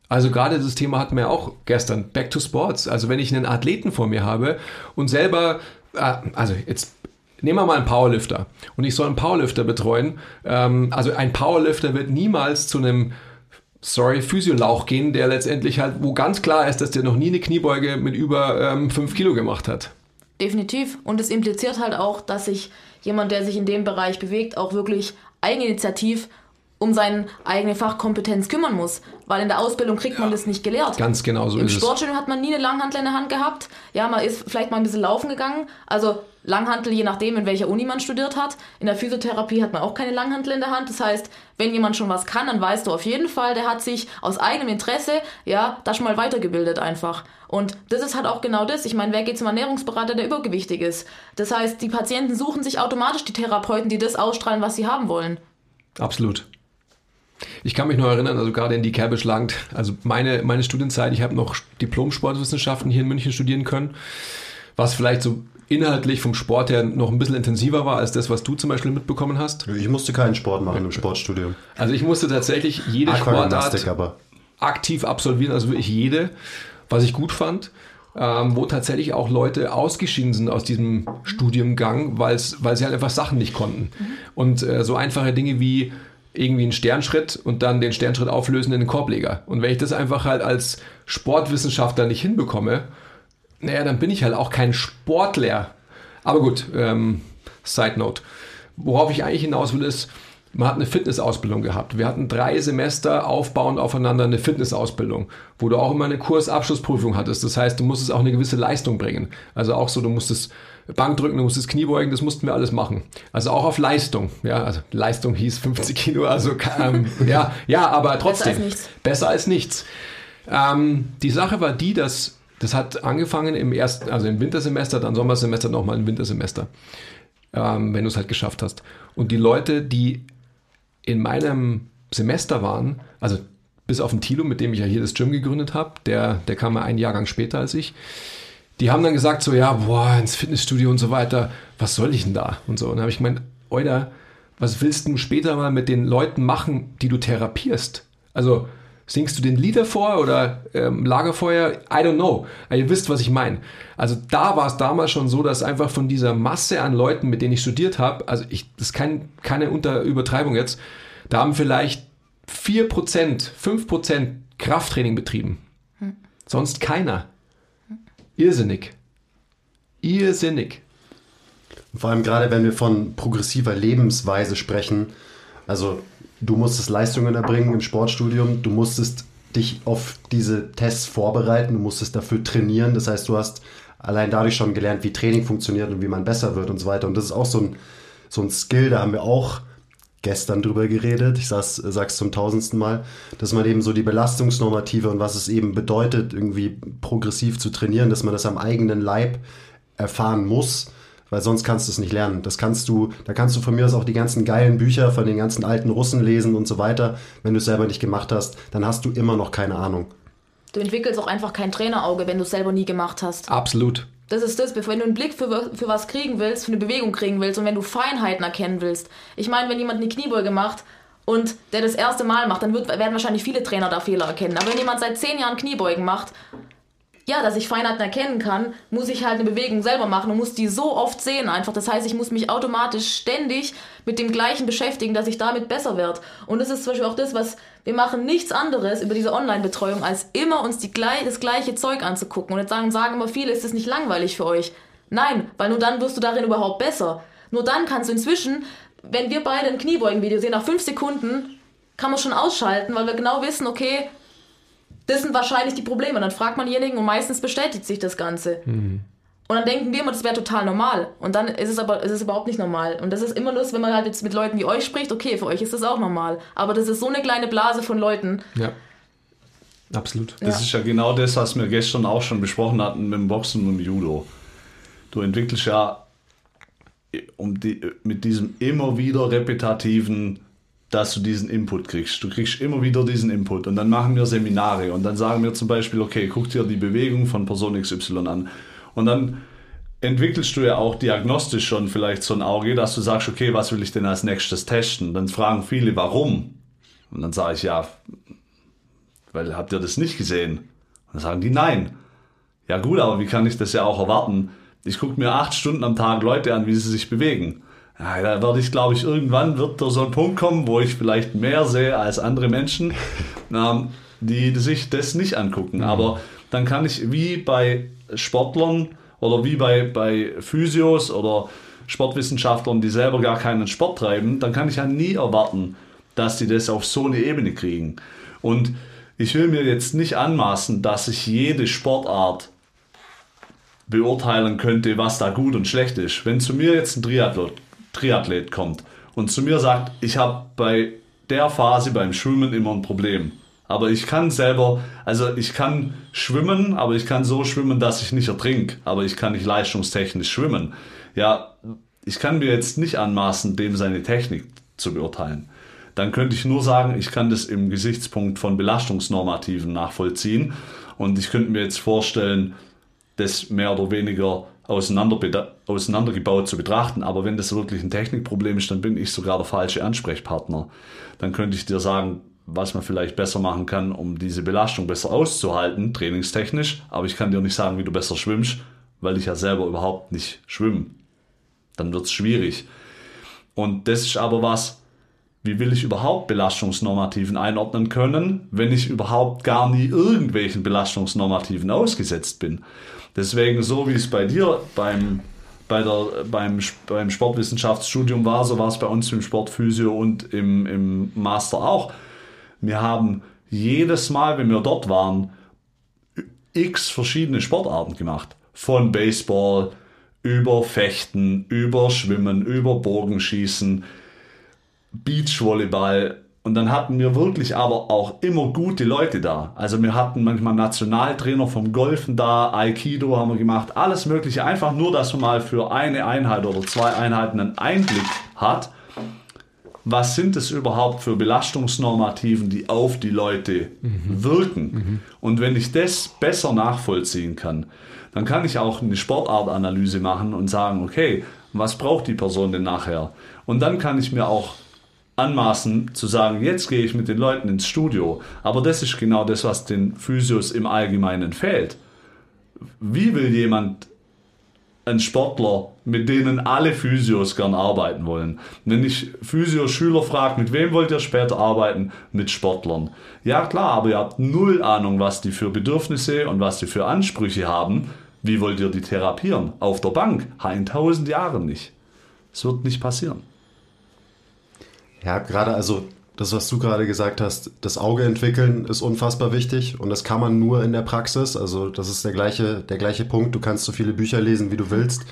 Also gerade das Thema hatten wir auch gestern, Back to Sports. Also wenn ich einen Athleten vor mir habe und selber, äh, also jetzt nehmen wir mal einen Powerlifter und ich soll einen Powerlifter betreuen. Ähm, also ein Powerlifter wird niemals zu einem sorry, Physiolauch gehen, der letztendlich halt, wo ganz klar ist, dass der noch nie eine Kniebeuge mit über 5 ähm, Kilo gemacht hat. Definitiv. Und es impliziert halt auch, dass sich jemand, der sich in dem Bereich bewegt, auch wirklich eigeninitiativ um seine eigene Fachkompetenz kümmern muss. Weil in der Ausbildung kriegt man das nicht gelehrt. Ganz genau so Im ist Sportstudium hat man nie eine Langhantel in der Hand gehabt. Ja, man ist vielleicht mal ein bisschen laufen gegangen. Also Langhantel, je nachdem, in welcher Uni man studiert hat. In der Physiotherapie hat man auch keine Langhantel in der Hand. Das heißt, wenn jemand schon was kann, dann weißt du auf jeden Fall, der hat sich aus eigenem Interesse, ja, da schon mal weitergebildet einfach. Und das ist halt auch genau das. Ich meine, wer geht zum Ernährungsberater, der übergewichtig ist? Das heißt, die Patienten suchen sich automatisch die Therapeuten, die das ausstrahlen, was sie haben wollen. Absolut. Ich kann mich noch erinnern, also gerade in die Kerbe schlagend, also meine, meine Studienzeit, ich habe noch Diplom-Sportwissenschaften hier in München studieren können, was vielleicht so inhaltlich vom Sport her noch ein bisschen intensiver war als das, was du zum Beispiel mitbekommen hast. Ich musste keinen Sport machen im Sportstudium. Also ich musste tatsächlich jede Sportart aber. aktiv absolvieren, also wirklich jede, was ich gut fand. Ähm, wo tatsächlich auch Leute ausgeschieden sind aus diesem Studiengang, weil sie halt einfach Sachen nicht konnten. Mhm. Und äh, so einfache Dinge wie irgendwie einen Sternschritt und dann den Sternschritt auflösen in den Korbleger. Und wenn ich das einfach halt als Sportwissenschaftler nicht hinbekomme, naja, dann bin ich halt auch kein Sportler. Aber gut, ähm, Side Note. Worauf ich eigentlich hinaus will, ist, man hat eine Fitnessausbildung gehabt. Wir hatten drei Semester aufbauend aufeinander eine Fitnessausbildung, wo du auch immer eine Kursabschlussprüfung hattest. Das heißt, du musstest auch eine gewisse Leistung bringen. Also auch so, du musstest Bankdrücken, du musstest Kniebeugen, das mussten wir alles machen. Also auch auf Leistung. Ja, also Leistung hieß 50 Kilo, also ähm, ja, ja, aber trotzdem. Besser als nichts. Besser als nichts. Ähm, die Sache war die, dass das hat angefangen im ersten, also im Wintersemester, dann Sommersemester, nochmal im Wintersemester. Ähm, wenn du es halt geschafft hast. Und die Leute, die in meinem Semester waren, also bis auf den Tilo, mit dem ich ja hier das Gym gegründet habe, der, der kam ja einen Jahrgang später als ich, die haben dann gesagt so, ja, boah, ins Fitnessstudio und so weiter, was soll ich denn da? Und so. Und dann habe ich gemeint, Oida, was willst du später mal mit den Leuten machen, die du therapierst? Also singst du den Lieder vor oder ähm, Lagerfeuer? I don't know. Aber ihr wisst, was ich meine. Also da war es damals schon so, dass einfach von dieser Masse an Leuten, mit denen ich studiert habe, also ich, das ist kein, keine Unter Übertreibung jetzt, da haben vielleicht 4%, 5% Krafttraining betrieben. Hm. Sonst keiner. Irrsinnig. Irrsinnig. Vor allem gerade, wenn wir von progressiver Lebensweise sprechen. Also, du musstest Leistungen erbringen im Sportstudium, du musstest dich auf diese Tests vorbereiten, du musstest dafür trainieren. Das heißt, du hast allein dadurch schon gelernt, wie Training funktioniert und wie man besser wird und so weiter. Und das ist auch so ein, so ein Skill, da haben wir auch gestern drüber geredet, ich sag's, sag's zum tausendsten Mal, dass man eben so die Belastungsnormative und was es eben bedeutet, irgendwie progressiv zu trainieren, dass man das am eigenen Leib erfahren muss, weil sonst kannst du es nicht lernen. Das kannst du, da kannst du von mir aus auch die ganzen geilen Bücher von den ganzen alten Russen lesen und so weiter. Wenn du es selber nicht gemacht hast, dann hast du immer noch keine Ahnung. Du entwickelst auch einfach kein Trainerauge, wenn du es selber nie gemacht hast. Absolut. Das ist das, wenn du einen Blick für, für was kriegen willst, für eine Bewegung kriegen willst und wenn du Feinheiten erkennen willst. Ich meine, wenn jemand eine Kniebeuge macht und der das erste Mal macht, dann wird, werden wahrscheinlich viele Trainer da Fehler erkennen. Aber wenn jemand seit zehn Jahren Kniebeugen macht ja, dass ich Feinheiten erkennen kann, muss ich halt eine Bewegung selber machen und muss die so oft sehen einfach. Das heißt, ich muss mich automatisch ständig mit dem Gleichen beschäftigen, dass ich damit besser werde. Und das ist zum Beispiel auch das, was wir machen nichts anderes über diese Online-Betreuung, als immer uns die, das gleiche Zeug anzugucken. Und jetzt sagen, sagen immer viele, ist das nicht langweilig für euch? Nein, weil nur dann wirst du darin überhaupt besser. Nur dann kannst du inzwischen, wenn wir beide ein Kniebeugen-Video sehen, nach fünf Sekunden kann man schon ausschalten, weil wir genau wissen, okay, Das sind wahrscheinlich die Probleme. Und dann fragt man denjenigen und meistens bestätigt sich das Ganze. Und dann denken wir immer, das wäre total normal. Und dann ist es aber ist es überhaupt nicht normal. Und das ist immer nur, wenn man halt jetzt mit Leuten wie euch spricht, okay, für euch ist das auch normal. Aber das ist so eine kleine Blase von Leuten. Ja. Absolut. Das Ja. ist ja genau das, was wir gestern auch schon besprochen hatten mit dem Boxen und dem Judo. Du entwickelst ja um die, mit diesem immer wieder repetitiven, dass du diesen Input kriegst. Du kriegst immer wieder diesen Input und dann machen wir Seminare und dann sagen wir zum Beispiel, okay, guck dir die Bewegung von Person XY an und dann entwickelst du ja auch diagnostisch schon vielleicht so ein Auge, dass du sagst, okay, was will ich denn als nächstes testen? Dann fragen viele, warum? Und dann sage ich, ja, weil habt ihr das nicht gesehen? Und dann sagen die nein. Ja gut, aber wie kann ich das ja auch erwarten? Ich gucke mir acht Stunden am Tag Leute an, wie sie sich bewegen. Ja, da werde ich, glaube ich, irgendwann wird da so ein Punkt kommen, wo ich vielleicht mehr sehe als andere Menschen, *laughs* ähm, die sich das nicht angucken. Aber dann kann ich wie bei Sportlern oder wie bei, bei Physios oder Sportwissenschaftlern, die selber gar keinen Sport treiben, dann kann ich ja nie erwarten, dass die das auf so eine Ebene kriegen. Und ich will mir jetzt nicht anmaßen, dass ich jede Sportart beurteilen könnte, was da gut und schlecht ist. Wenn zu mir jetzt ein Triathlet, Triathlet kommt und zu mir sagt, ich habe bei der Phase beim Schwimmen immer ein Problem. Aber ich kann selber, also ich kann schwimmen, aber ich kann so schwimmen, dass ich nicht ertrink. Aber ich kann nicht leistungstechnisch schwimmen. Ja, ich kann mir jetzt nicht anmaßen, dem seine Technik zu beurteilen. Dann könnte ich nur sagen, ich kann das im Gesichtspunkt von Belastungsnormativen nachvollziehen. Und ich könnte mir jetzt vorstellen, das mehr oder weniger auseinander, auseinandergebaut zu betrachten. Aber wenn das wirklich ein Technikproblem ist, dann bin ich sogar der falsche Ansprechpartner. Dann könnte ich dir sagen, was man vielleicht besser machen kann, um diese Belastung besser auszuhalten, trainingstechnisch. Aber ich kann dir nicht sagen, wie du besser schwimmst, weil ich ja selber überhaupt nicht schwimme. Dann wird es schwierig. Und das ist aber was, wie will ich überhaupt Belastungsnormativen einordnen können, wenn ich überhaupt gar nie irgendwelchen Belastungsnormativen ausgesetzt bin? Deswegen, so wie es bei dir beim, bei der, beim, beim Sportwissenschaftsstudium war, so war es bei uns im Sportphysio und im, im Master auch. Wir haben jedes Mal, wenn wir dort waren, x verschiedene Sportarten gemacht. Von Baseball über Fechten, über Schwimmen, über Bogenschießen, Beachvolleyball. Und dann hatten wir wirklich aber auch immer gute Leute da. Also wir hatten manchmal Nationaltrainer vom Golfen da, Aikido haben wir gemacht, alles Mögliche. Einfach nur, dass man mal für eine Einheit oder zwei Einheiten einen Einblick hat. Was sind es überhaupt für Belastungsnormativen, die auf die Leute wirken? Und wenn ich das besser nachvollziehen kann, dann kann ich auch eine Sportartanalyse machen und sagen, okay, was braucht die Person denn nachher? Und dann kann ich mir auch anmaßen zu sagen, jetzt gehe ich mit den Leuten ins Studio. Aber das ist genau das, was den Physios im Allgemeinen fehlt. Wie will jemand, ein Sportler, mit denen alle Physios gern arbeiten wollen? Wenn ich Physio-Schüler frage, mit wem wollt ihr später arbeiten? Mit Sportlern. Ja klar, aber ihr habt null Ahnung, was die für Bedürfnisse und was die für Ansprüche haben. Wie wollt ihr die therapieren? Auf der Bank? In tausend Jahren nicht. Es wird nicht passieren. Ja, gerade also das, was du gerade gesagt hast, das Auge entwickeln ist unfassbar wichtig und das kann man nur in der Praxis. Also das ist der gleiche, der gleiche Punkt. Du kannst so viele Bücher lesen, wie du willst.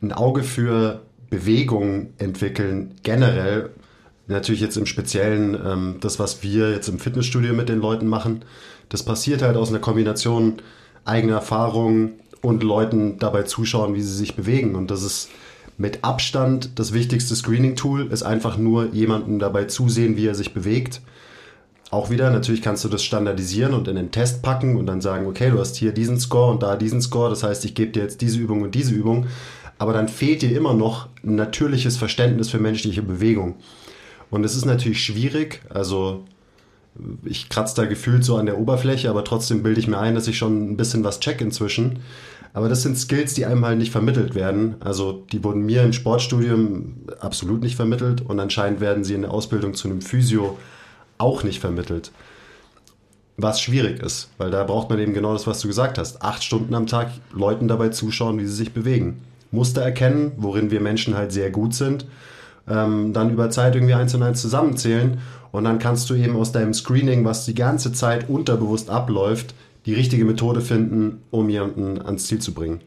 Ein Auge für Bewegung entwickeln, generell, natürlich jetzt im Speziellen, ähm, das, was wir jetzt im Fitnessstudio mit den Leuten machen, das passiert halt aus einer Kombination eigener Erfahrungen und Leuten dabei zuschauen, wie sie sich bewegen. Und das ist mit Abstand das wichtigste Screening-Tool, ist einfach nur jemanden dabei zusehen, wie er sich bewegt. Auch wieder, natürlich kannst du das standardisieren und in den Test packen und dann sagen, okay, du hast hier diesen Score und da diesen Score, das heißt, ich gebe dir jetzt diese Übung und diese Übung. Aber dann fehlt dir immer noch ein natürliches Verständnis für menschliche Bewegung. Und es ist natürlich schwierig, also ich kratze da gefühlt so an der Oberfläche, aber trotzdem bilde ich mir ein, dass ich schon ein bisschen was check inzwischen. Aber das sind Skills, die einem halt nicht vermittelt werden. Also die wurden mir im Sportstudium absolut nicht vermittelt und anscheinend werden sie in der Ausbildung zu einem Physio auch nicht vermittelt. Was schwierig ist, weil da braucht man eben genau das, was du gesagt hast. Acht Stunden am Tag Leuten dabei zuschauen, wie sie sich bewegen. Muster erkennen, worin wir Menschen halt sehr gut sind. ähm, dann über Zeit irgendwie eins und eins zusammenzählen und dann kannst du eben aus deinem Screening, was die ganze Zeit unterbewusst abläuft, die richtige Methode finden, um jemanden ans Ziel zu bringen.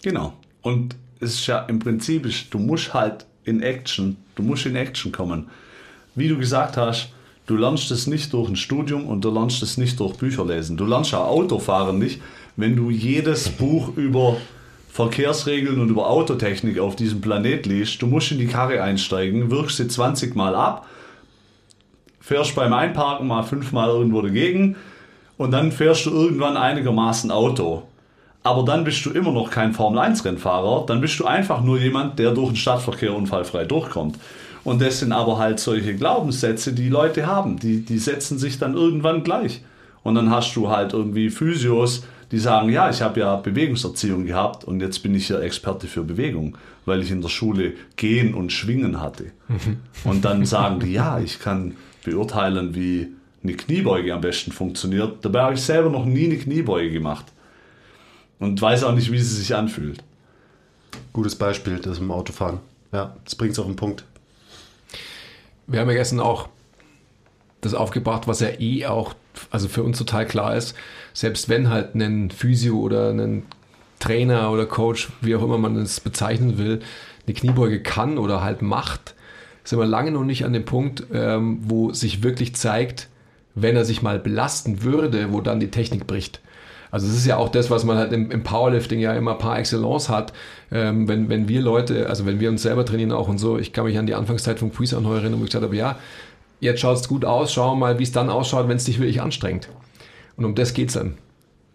Genau. Und es ist ja im Prinzip, du musst halt in Action, du musst in Action kommen. Wie du gesagt hast, du lernst es nicht durch ein Studium und du lernst es nicht durch Bücher lesen. Du lernst ja Autofahren nicht, wenn du jedes Buch über Verkehrsregeln und über Autotechnik auf diesem Planet liest. Du musst in die Karre einsteigen, wirkst sie 20 Mal ab, fährst beim Einparken mal fünfmal irgendwo dagegen und dann fährst du irgendwann einigermaßen Auto. Aber dann bist du immer noch kein Formel-1-Rennfahrer, dann bist du einfach nur jemand, der durch den Stadtverkehr unfallfrei durchkommt. Und das sind aber halt solche Glaubenssätze, die Leute haben. Die, die setzen sich dann irgendwann gleich. Und dann hast du halt irgendwie Physios, die sagen, ja, ich habe ja Bewegungserziehung gehabt und jetzt bin ich ja Experte für Bewegung, weil ich in der Schule Gehen und Schwingen hatte. Und dann sagen die, ja, ich kann beurteilen, wie eine Kniebeuge am besten funktioniert. Dabei habe ich selber noch nie eine Kniebeuge gemacht. Und weiß auch nicht, wie sie sich anfühlt. Gutes Beispiel, das im Autofahren. Ja, das bringt es auf den Punkt. Wir haben ja gestern auch das aufgebracht, was ja eh auch, also für uns total klar ist, selbst wenn halt ein Physio oder ein Trainer oder Coach, wie auch immer man es bezeichnen will, eine Kniebeuge kann oder halt macht, sind wir lange noch nicht an dem Punkt, ähm, wo sich wirklich zeigt, wenn er sich mal belasten würde, wo dann die Technik bricht. Also es ist ja auch das, was man halt im, im Powerlifting ja immer par excellence hat. Ähm, wenn, wenn wir Leute, also wenn wir uns selber trainieren auch und so, ich kann mich an die Anfangszeit vom Quiz anheuern erinnern, wo ich gesagt habe, ja, jetzt schaut es gut aus, schauen wir mal, wie es dann ausschaut, wenn es dich wirklich anstrengt. Und um das geht es dann.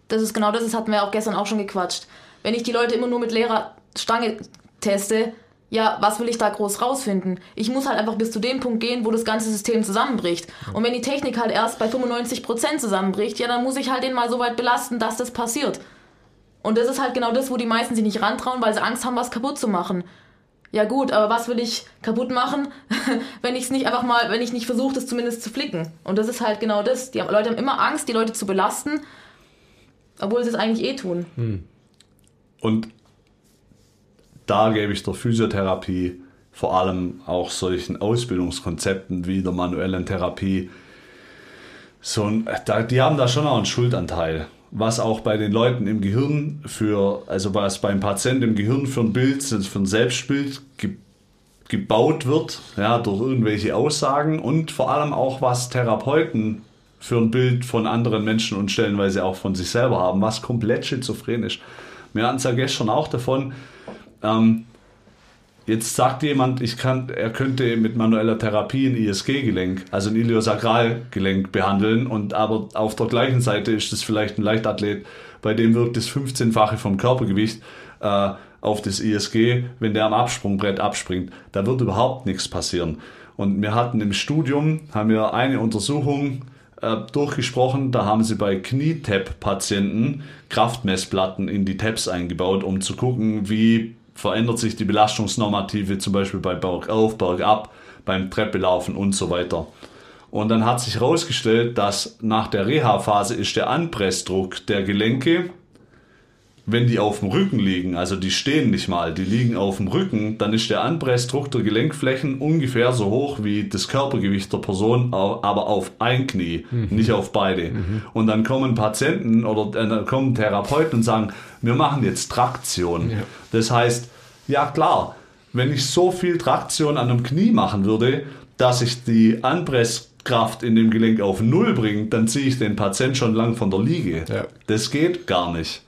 Das ist genau das, das hatten wir auch gestern auch schon gequatscht. Wenn ich die Leute immer nur mit leerer Stange teste, ja, was will ich da groß rausfinden? Ich muss halt einfach bis zu dem Punkt gehen, wo das ganze System zusammenbricht. Und wenn die Technik halt erst bei 95% zusammenbricht, ja, dann muss ich halt den mal so weit belasten, dass das passiert. Und das ist halt genau das, wo die meisten sich nicht rantrauen, weil sie Angst haben, was kaputt zu machen. Ja gut, aber was will ich kaputt machen, *laughs* wenn ich es nicht einfach mal, wenn ich nicht versuche, das zumindest zu flicken? Und das ist halt genau das. Die Leute haben immer Angst, die Leute zu belasten, obwohl sie es eigentlich eh tun. Hm. Und da gebe ich der Physiotherapie, vor allem auch solchen Ausbildungskonzepten wie der manuellen Therapie, so ein, die haben da schon auch einen Schuldanteil. Was auch bei den Leuten im Gehirn für, also was beim Patienten im Gehirn für ein Bild, für ein Selbstbild ge, gebaut wird, ja, durch irgendwelche Aussagen und vor allem auch was Therapeuten für ein Bild von anderen Menschen und stellenweise auch von sich selber haben, was komplett schizophren ist. Wir hatten es ja gestern auch davon, ähm, jetzt sagt jemand, ich kann, er könnte mit manueller Therapie ein ISG-Gelenk, also ein Iliosakralgelenk behandeln und aber auf der gleichen Seite ist es vielleicht ein Leichtathlet, bei dem wirkt das 15-fache vom Körpergewicht äh, auf das ISG, wenn der am Absprungbrett abspringt. Da wird überhaupt nichts passieren. Und wir hatten im Studium, haben wir eine Untersuchung äh, durchgesprochen. Da haben sie bei Knietap-Patienten Kraftmessplatten in die Taps eingebaut, um zu gucken, wie verändert sich die Belastungsnormative zum Beispiel bei Bergauf, Bergab, beim Treppelaufen und so weiter. Und dann hat sich herausgestellt, dass nach der Reha-Phase ist der Anpressdruck der Gelenke wenn die auf dem Rücken liegen, also die stehen nicht mal, die liegen auf dem Rücken, dann ist der Anpressdruck der Gelenkflächen ungefähr so hoch wie das Körpergewicht der Person, aber auf ein Knie, mhm. nicht auf beide. Mhm. Und dann kommen Patienten oder äh, dann kommen Therapeuten und sagen, wir machen jetzt Traktion. Ja. Das heißt, ja klar, wenn ich so viel Traktion an einem Knie machen würde, dass ich die Anpresskraft in dem Gelenk auf Null bringe, dann ziehe ich den Patient schon lang von der Liege. Ja. Das geht gar nicht.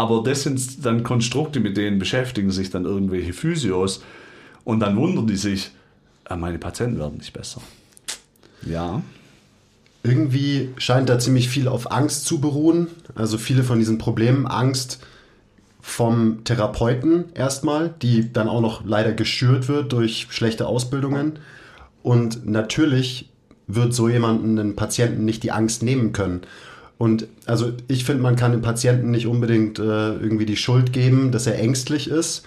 Aber das sind dann Konstrukte, mit denen beschäftigen sich dann irgendwelche Physios und dann wundern die sich, äh, meine Patienten werden nicht besser. Ja. Irgendwie scheint da ziemlich viel auf Angst zu beruhen. Also viele von diesen Problemen, Angst vom Therapeuten erstmal, die dann auch noch leider geschürt wird durch schlechte Ausbildungen. Und natürlich wird so jemanden, einen Patienten, nicht die Angst nehmen können. Und also ich finde, man kann dem Patienten nicht unbedingt äh, irgendwie die Schuld geben, dass er ängstlich ist,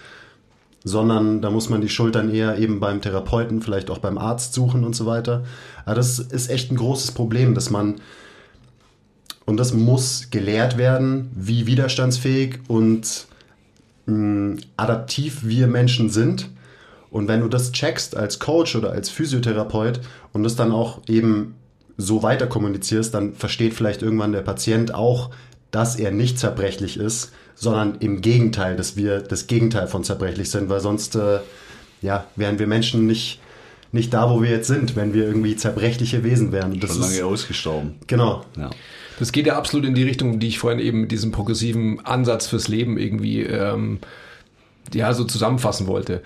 sondern da muss man die Schuld dann eher eben beim Therapeuten, vielleicht auch beim Arzt suchen und so weiter. Aber das ist echt ein großes Problem, dass man, und das muss gelehrt werden, wie widerstandsfähig und mh, adaptiv wir Menschen sind Und wenn du das checkst als Coach oder als Physiotherapeut und das dann auch eben so weiter kommunizierst, dann versteht vielleicht irgendwann der Patient auch, dass er nicht zerbrechlich ist, sondern im Gegenteil, dass wir das Gegenteil von zerbrechlich sind, weil sonst äh, ja, wären wir Menschen nicht, nicht da, wo wir jetzt sind, wenn wir irgendwie zerbrechliche Wesen wären. Das Schon lange ist, ausgestorben. Genau. Ja. Das geht ja absolut in die Richtung, die ich vorhin eben mit diesem progressiven Ansatz fürs Leben irgendwie ähm, ja, so zusammenfassen wollte.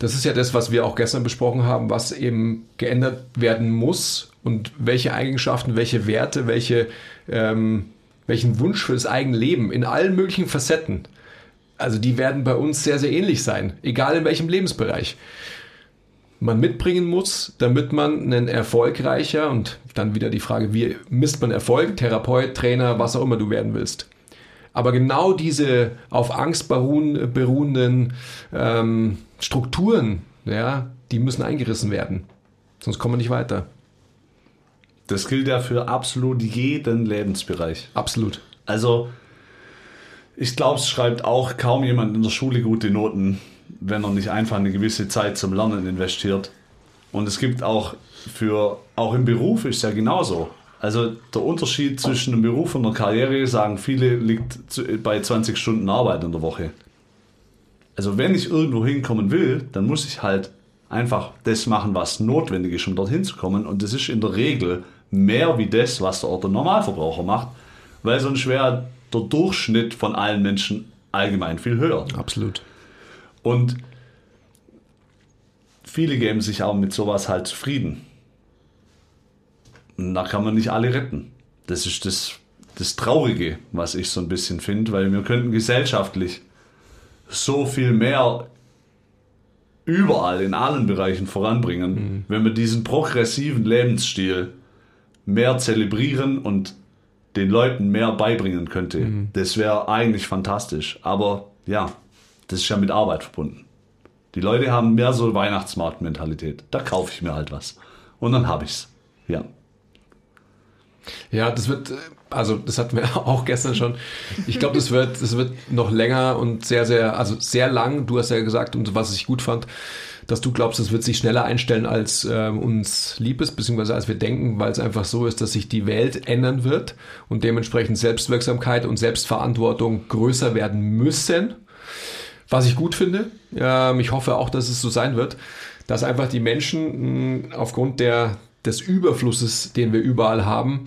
Das ist ja das, was wir auch gestern besprochen haben, was eben geändert werden muss und welche Eigenschaften, welche Werte, welche, ähm, welchen Wunsch für das eigene Leben in allen möglichen Facetten. Also die werden bei uns sehr, sehr ähnlich sein, egal in welchem Lebensbereich man mitbringen muss, damit man ein erfolgreicher und dann wieder die Frage, wie misst man Erfolg, Therapeut, Trainer, was auch immer du werden willst. Aber genau diese auf Angst beruhenden ähm, Strukturen, ja, die müssen eingerissen werden. Sonst kommen wir nicht weiter. Das gilt ja für absolut jeden Lebensbereich. Absolut. Also, ich glaube, es schreibt auch kaum jemand in der Schule gute Noten, wenn er nicht einfach eine gewisse Zeit zum Lernen investiert. Und es gibt auch für, auch im Beruf ist es ja genauso. Also der Unterschied zwischen einem Beruf und einer Karriere, sagen viele, liegt bei 20 Stunden Arbeit in der Woche. Also wenn ich irgendwo hinkommen will, dann muss ich halt einfach das machen, was notwendig ist, um dorthin zu kommen. Und das ist in der Regel mehr wie das, was der Otto Normalverbraucher macht, weil sonst wäre der Durchschnitt von allen Menschen allgemein viel höher. Absolut. Und viele geben sich auch mit sowas halt zufrieden. Und da kann man nicht alle retten. Das ist das, das Traurige, was ich so ein bisschen finde, weil wir könnten gesellschaftlich so viel mehr überall in allen Bereichen voranbringen, mhm. wenn wir diesen progressiven Lebensstil mehr zelebrieren und den Leuten mehr beibringen könnte. Mhm. Das wäre eigentlich fantastisch. Aber ja, das ist ja mit Arbeit verbunden. Die Leute haben mehr so Weihnachtsmarktmentalität. Da kaufe ich mir halt was. Und dann habe ich's. Ja. Ja, das wird, also das hatten wir *laughs* auch gestern schon. Ich glaube, das wird, das wird noch länger und sehr, sehr, also sehr lang. Du hast ja gesagt, und was ich gut fand, dass du glaubst, es wird sich schneller einstellen, als äh, uns lieb ist, beziehungsweise als wir denken, weil es einfach so ist, dass sich die Welt ändern wird und dementsprechend Selbstwirksamkeit und Selbstverantwortung größer werden müssen. Was ich gut finde. Ähm, ich hoffe auch, dass es so sein wird, dass einfach die Menschen mh, aufgrund der, des Überflusses, den wir überall haben,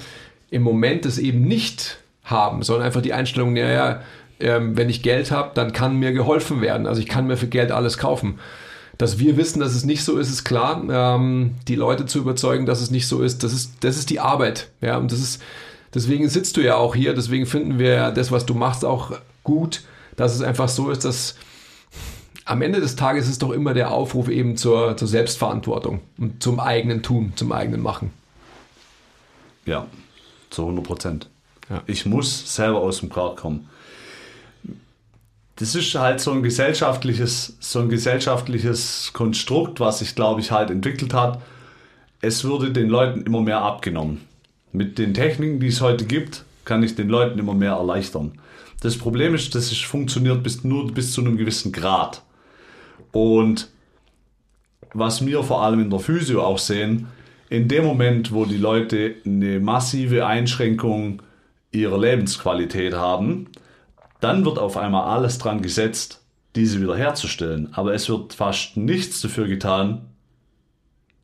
im Moment es eben nicht haben, sondern einfach die Einstellung, naja, ähm, wenn ich Geld habe, dann kann mir geholfen werden. Also ich kann mir für Geld alles kaufen. Dass wir wissen, dass es nicht so ist, ist klar. Ähm, die Leute zu überzeugen, dass es nicht so ist, das ist, das ist die Arbeit. Ja, und das ist, deswegen sitzt du ja auch hier, deswegen finden wir das, was du machst, auch gut, dass es einfach so ist, dass am Ende des Tages ist doch immer der Aufruf eben zur, zur Selbstverantwortung und zum eigenen Tun, zum eigenen Machen. Ja, zu 100 Prozent. Ja. Ich muss selber aus dem Quark kommen. Das ist halt so ein gesellschaftliches, so ein gesellschaftliches Konstrukt, was sich, glaube ich, halt entwickelt hat. Es würde den Leuten immer mehr abgenommen. Mit den Techniken, die es heute gibt, kann ich den Leuten immer mehr erleichtern. Das Problem ist, dass es funktioniert bis, nur bis zu einem gewissen Grad. Und was wir vor allem in der Physio auch sehen, in dem Moment, wo die Leute eine massive Einschränkung ihrer Lebensqualität haben, dann wird auf einmal alles dran gesetzt, diese wiederherzustellen. Aber es wird fast nichts dafür getan,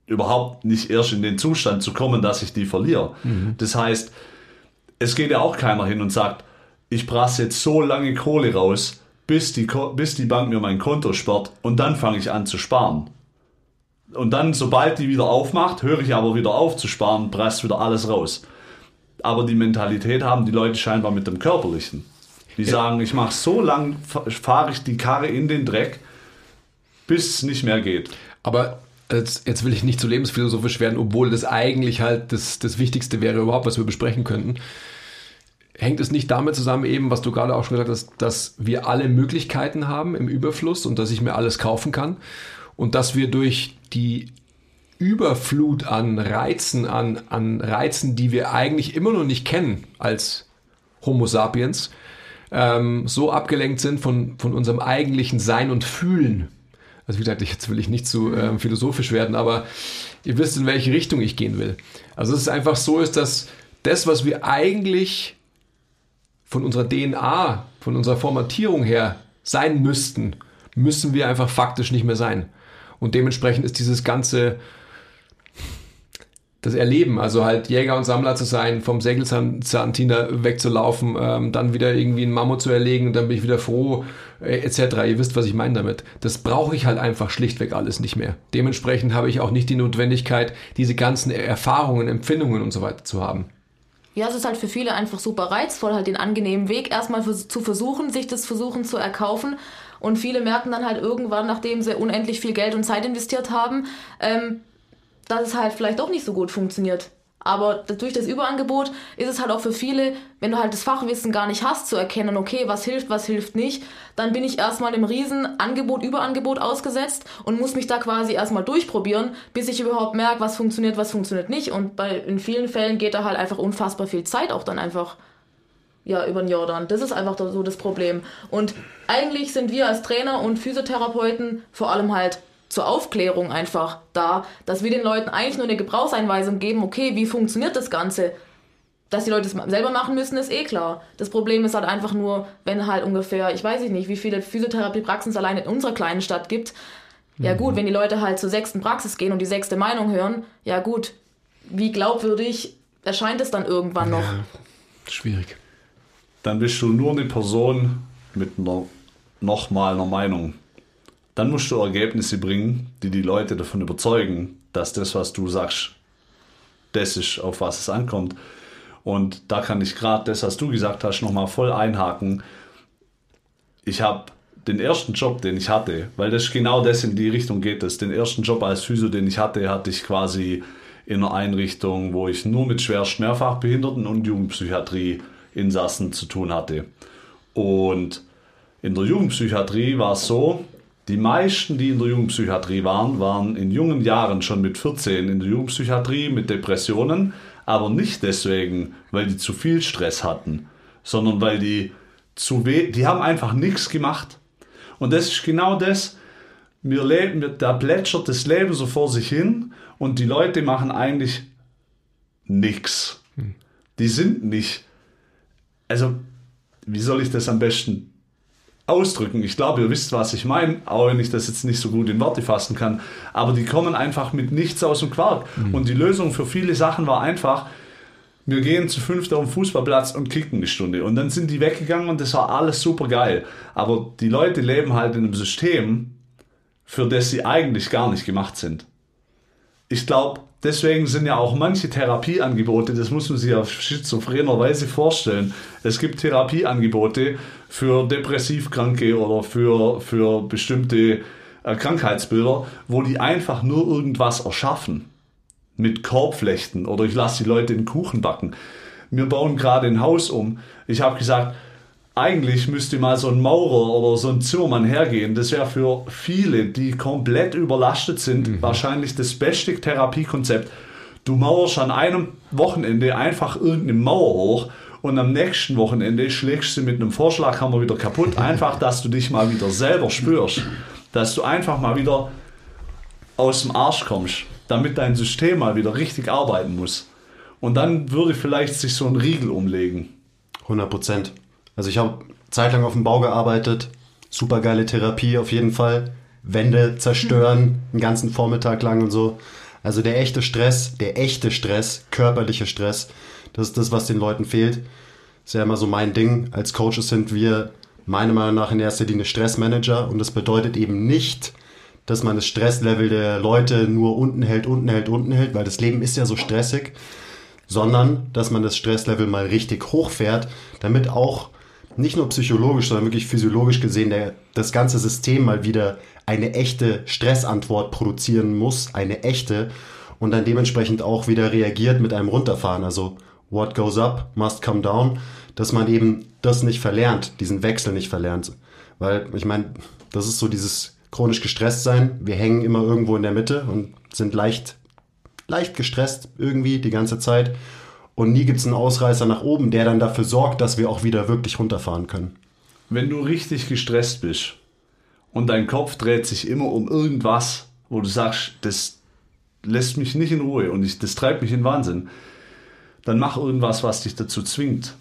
überhaupt nicht erst in den Zustand zu kommen, dass ich die verliere. Mhm. Das heißt, es geht ja auch keiner hin und sagt, ich brasse jetzt so lange Kohle raus, bis die, bis die Bank mir mein Konto sperrt und dann fange ich an zu sparen. Und dann, sobald die wieder aufmacht, höre ich aber wieder auf zu sparen, presst wieder alles raus. Aber die Mentalität haben die Leute scheinbar mit dem Körperlichen. Die sagen, ich mache so lang, fahre ich die Karre in den Dreck, bis es nicht mehr geht. Aber jetzt, jetzt will ich nicht zu lebensphilosophisch werden, obwohl das eigentlich halt das, das Wichtigste wäre überhaupt, was wir besprechen könnten hängt es nicht damit zusammen, eben, was du gerade auch schon gesagt hast, dass wir alle Möglichkeiten haben im Überfluss und dass ich mir alles kaufen kann und dass wir durch die Überflut an Reizen, an, an Reizen, die wir eigentlich immer noch nicht kennen als Homo sapiens, ähm, so abgelenkt sind von, von unserem eigentlichen Sein und Fühlen, Also wie gesagt, jetzt will ich nicht zu äh, philosophisch werden, aber ihr wisst, in welche Richtung ich gehen will. Also es ist einfach so, ist, dass das, was wir eigentlich von unserer DNA, von unserer Formatierung her sein müssten, müssen wir einfach faktisch nicht mehr sein. Und dementsprechend ist dieses ganze das Erleben, also halt Jäger und Sammler zu sein, vom Sägelzahntiger wegzulaufen, ähm, dann wieder irgendwie einen Mammut zu erlegen und dann bin ich wieder froh, äh, etc. Ihr wisst, was ich meine damit. Das brauche ich halt einfach schlichtweg alles nicht mehr. Dementsprechend habe ich auch nicht die Notwendigkeit, diese ganzen Erfahrungen, Empfindungen und so weiter zu haben. Ja, es ist halt für viele einfach super reizvoll, halt den angenehmen Weg erstmal zu versuchen, sich das versuchen zu erkaufen. Und viele merken dann halt irgendwann, nachdem sie unendlich viel Geld und Zeit investiert haben, ähm, dass es halt vielleicht doch nicht so gut funktioniert. Aber durch das Überangebot ist es halt auch für viele, wenn du halt das Fachwissen gar nicht hast, zu erkennen, okay, was hilft, was hilft nicht, dann bin ich erstmal im riesen Angebot, Überangebot ausgesetzt und muss mich da quasi erstmal durchprobieren, bis ich überhaupt merke, was funktioniert, was funktioniert nicht. Und bei, in vielen Fällen geht da halt einfach unfassbar viel Zeit auch dann einfach ja, über den Jordan. Das ist einfach so das Problem. Und eigentlich sind wir als Trainer und Physiotherapeuten vor allem halt zur Aufklärung einfach da, dass wir den Leuten eigentlich nur eine Gebrauchseinweisung geben, okay, wie funktioniert das Ganze? Dass die Leute es selber machen müssen, ist eh klar. Das Problem ist halt einfach nur, wenn halt ungefähr, ich weiß nicht, wie viele Physiotherapiepraxen es allein in unserer kleinen Stadt gibt. Ja mhm. gut, wenn die Leute halt zur sechsten Praxis gehen und die sechste Meinung hören, ja gut, wie glaubwürdig erscheint es dann irgendwann noch? Ja, schwierig. Dann bist du nur eine Person mit einer nochmal einer Meinung dann musst du Ergebnisse bringen, die die Leute davon überzeugen, dass das, was du sagst, das ist, auf was es ankommt. Und da kann ich gerade das, was du gesagt hast, nochmal voll einhaken. Ich habe den ersten Job, den ich hatte, weil das genau das in die Richtung geht es. Den ersten Job als Physio, den ich hatte, hatte ich quasi in einer Einrichtung, wo ich nur mit schwerst Mehrfachbehinderten und Jugendpsychiatrie Insassen zu tun hatte. Und in der Jugendpsychiatrie war es so, die meisten, die in der Jugendpsychiatrie waren, waren in jungen Jahren schon mit 14 in der Jugendpsychiatrie mit Depressionen, aber nicht deswegen, weil die zu viel Stress hatten, sondern weil die zu weh, die haben einfach nichts gemacht. Und das ist genau das, wir leben, da plätschert das Leben so vor sich hin und die Leute machen eigentlich nichts. Hm. Die sind nicht, also wie soll ich das am besten ausdrücken. Ich glaube, ihr wisst, was ich meine, auch wenn ich das jetzt nicht so gut in Worte fassen kann. Aber die kommen einfach mit nichts aus dem Quark. Mhm. Und die Lösung für viele Sachen war einfach, wir gehen zu fünft auf den Fußballplatz und kicken eine Stunde. Und dann sind die weggegangen und das war alles super geil. Aber die Leute leben halt in einem System, für das sie eigentlich gar nicht gemacht sind. Ich glaube, deswegen sind ja auch manche Therapieangebote, das muss man sich auf schizophrener Weise vorstellen. Es gibt Therapieangebote für Depressivkranke oder für, für bestimmte äh, Krankheitsbilder, wo die einfach nur irgendwas erschaffen. Mit Korbflechten oder ich lasse die Leute den Kuchen backen. Wir bauen gerade ein Haus um. Ich habe gesagt, eigentlich müsste mal so ein Maurer oder so ein Zimmermann hergehen. Das wäre für viele, die komplett überlastet sind, mhm. wahrscheinlich das beste Therapiekonzept. Du mauerst an einem Wochenende einfach irgendeine Mauer hoch und am nächsten Wochenende schlägst du mit einem Vorschlaghammer wieder kaputt. *laughs* Einfach, dass du dich mal wieder selber spürst. Dass du einfach mal wieder aus dem Arsch kommst, damit dein System mal wieder richtig arbeiten muss. Und dann würde vielleicht sich so ein Riegel umlegen. 100 Prozent. Also ich habe zeitlang auf dem Bau gearbeitet, super geile Therapie auf jeden Fall. Wände zerstören, einen ganzen Vormittag lang und so. Also der echte Stress, der echte Stress, körperliche Stress, das ist das, was den Leuten fehlt. Das ist ja immer so mein Ding. Als Coaches sind wir meiner Meinung nach in erster Linie Stressmanager und das bedeutet eben nicht, dass man das Stresslevel der Leute nur unten hält, unten hält, unten hält, weil das Leben ist ja so stressig, sondern dass man das Stresslevel mal richtig hochfährt, damit auch nicht nur psychologisch, sondern wirklich physiologisch gesehen der, das ganze System mal wieder eine echte Stressantwort produzieren muss, eine echte, und dann dementsprechend auch wieder reagiert mit einem Runterfahren. Also what goes up must come down, dass man eben das nicht verlernt, diesen Wechsel nicht verlernt. Weil ich meine, das ist so dieses chronisch gestresst sein. Wir hängen immer irgendwo in der Mitte und sind leicht, leicht gestresst irgendwie die ganze Zeit. Und nie gibt es einen Ausreißer nach oben, der dann dafür sorgt, dass wir auch wieder wirklich runterfahren können. Wenn du richtig gestresst bist und dein Kopf dreht sich immer um irgendwas, wo du sagst, das lässt mich nicht in Ruhe und ich, das treibt mich in Wahnsinn, dann mach irgendwas, was dich dazu zwingt.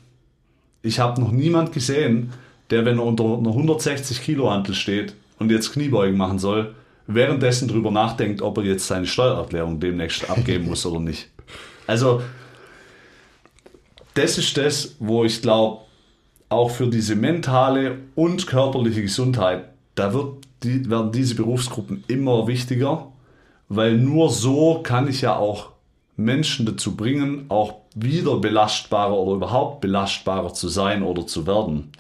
Ich habe noch niemand gesehen, der, wenn er unter einer 160 Kilo Hantel steht und jetzt Kniebeugen machen soll, währenddessen drüber nachdenkt, ob er jetzt seine Steuererklärung demnächst abgeben muss oder nicht. Also, das ist das, wo ich glaube, auch für diese mentale und körperliche Gesundheit, da wird die, werden diese Berufsgruppen immer wichtiger, weil nur so kann ich ja auch Menschen dazu bringen, auch wieder belastbarer oder überhaupt belastbarer zu sein oder zu werden.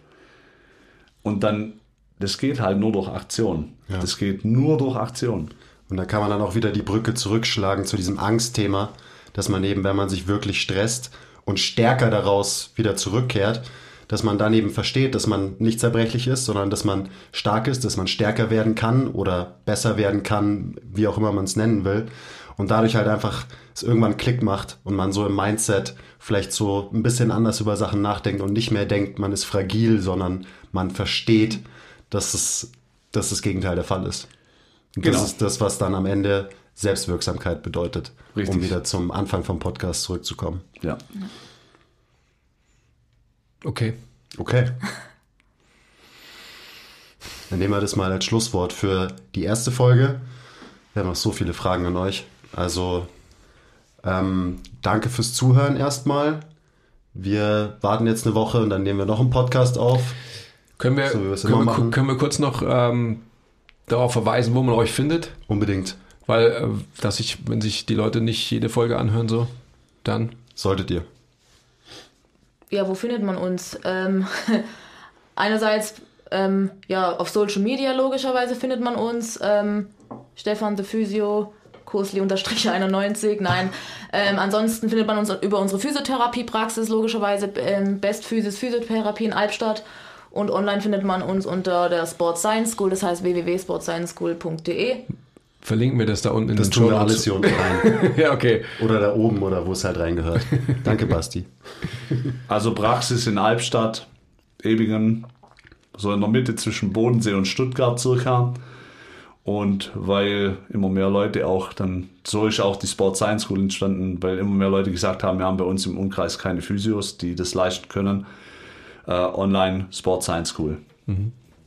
Und dann, das geht halt nur durch Aktion. Ja. Das geht nur durch Aktion. Und da kann man dann auch wieder die Brücke zurückschlagen zu diesem Angstthema, dass man eben, wenn man sich wirklich stresst und stärker daraus wieder zurückkehrt, dass man dann eben versteht, dass man nicht zerbrechlich ist, sondern dass man stark ist, dass man stärker werden kann oder besser werden kann, wie auch immer man es nennen will. Und dadurch halt einfach es irgendwann Klick macht und man so im Mindset vielleicht so ein bisschen anders über Sachen nachdenkt und nicht mehr denkt, man ist fragil, sondern man versteht, dass es dass das Gegenteil der Fall ist. Und Genau. Das ist das, was dann am Ende Selbstwirksamkeit bedeutet, Richtig. um wieder zum Anfang vom Podcast zurückzukommen. Ja. Okay. Okay. Dann nehmen wir das mal als Schlusswort für die erste Folge. Wir haben noch so viele Fragen an euch. Also ähm, danke fürs Zuhören erstmal. Wir warten jetzt eine Woche und dann nehmen wir noch einen Podcast auf. Können wir, So können, wir, können wir kurz noch ähm, darauf verweisen, wo man euch findet? Unbedingt. Weil, äh, dass ich, wenn sich die Leute nicht jede Folge anhören, so, dann. Solltet ihr. Ja, wo findet man uns? Ähm, *laughs* einerseits ähm, ja, auf Social Media logischerweise findet man uns. Ähm, Stefan the Physio, Kursli-91, nein. Ähm, ansonsten findet man uns über unsere Physiotherapiepraxis logischerweise, ähm, Best Physis Physiotherapie in Albstadt. Und online findet man uns unter der Sport Science School, das heißt www.sportscienceschool.de. Verlinken wir das da unten in Das den tun wir alles hier unten rein. *laughs* ja, okay. Oder da oben oder wo es halt reingehört. Danke, Basti. Also Praxis in Albstadt, Ebingen, so in der Mitte zwischen Bodensee und Stuttgart circa. Und weil immer mehr Leute auch dann, so ist auch die Sport Science School entstanden, weil immer mehr Leute gesagt haben, wir haben bei uns im Umkreis keine Physios, die das leisten können. Äh, online Sport Science School.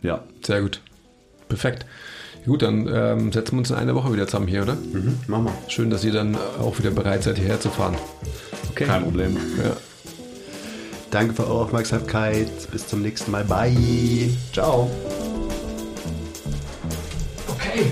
Ja, Sehr gut. Perfekt. Gut, dann ähm, setzen wir uns in einer Woche wieder zusammen hier, oder? Mhm, machen wir. Schön, dass ihr dann auch wieder bereit seid, hierher zu fahren. Okay. Kein Problem. Ja. Danke für eure Aufmerksamkeit. Bis zum nächsten Mal. Bye. Ciao. Okay.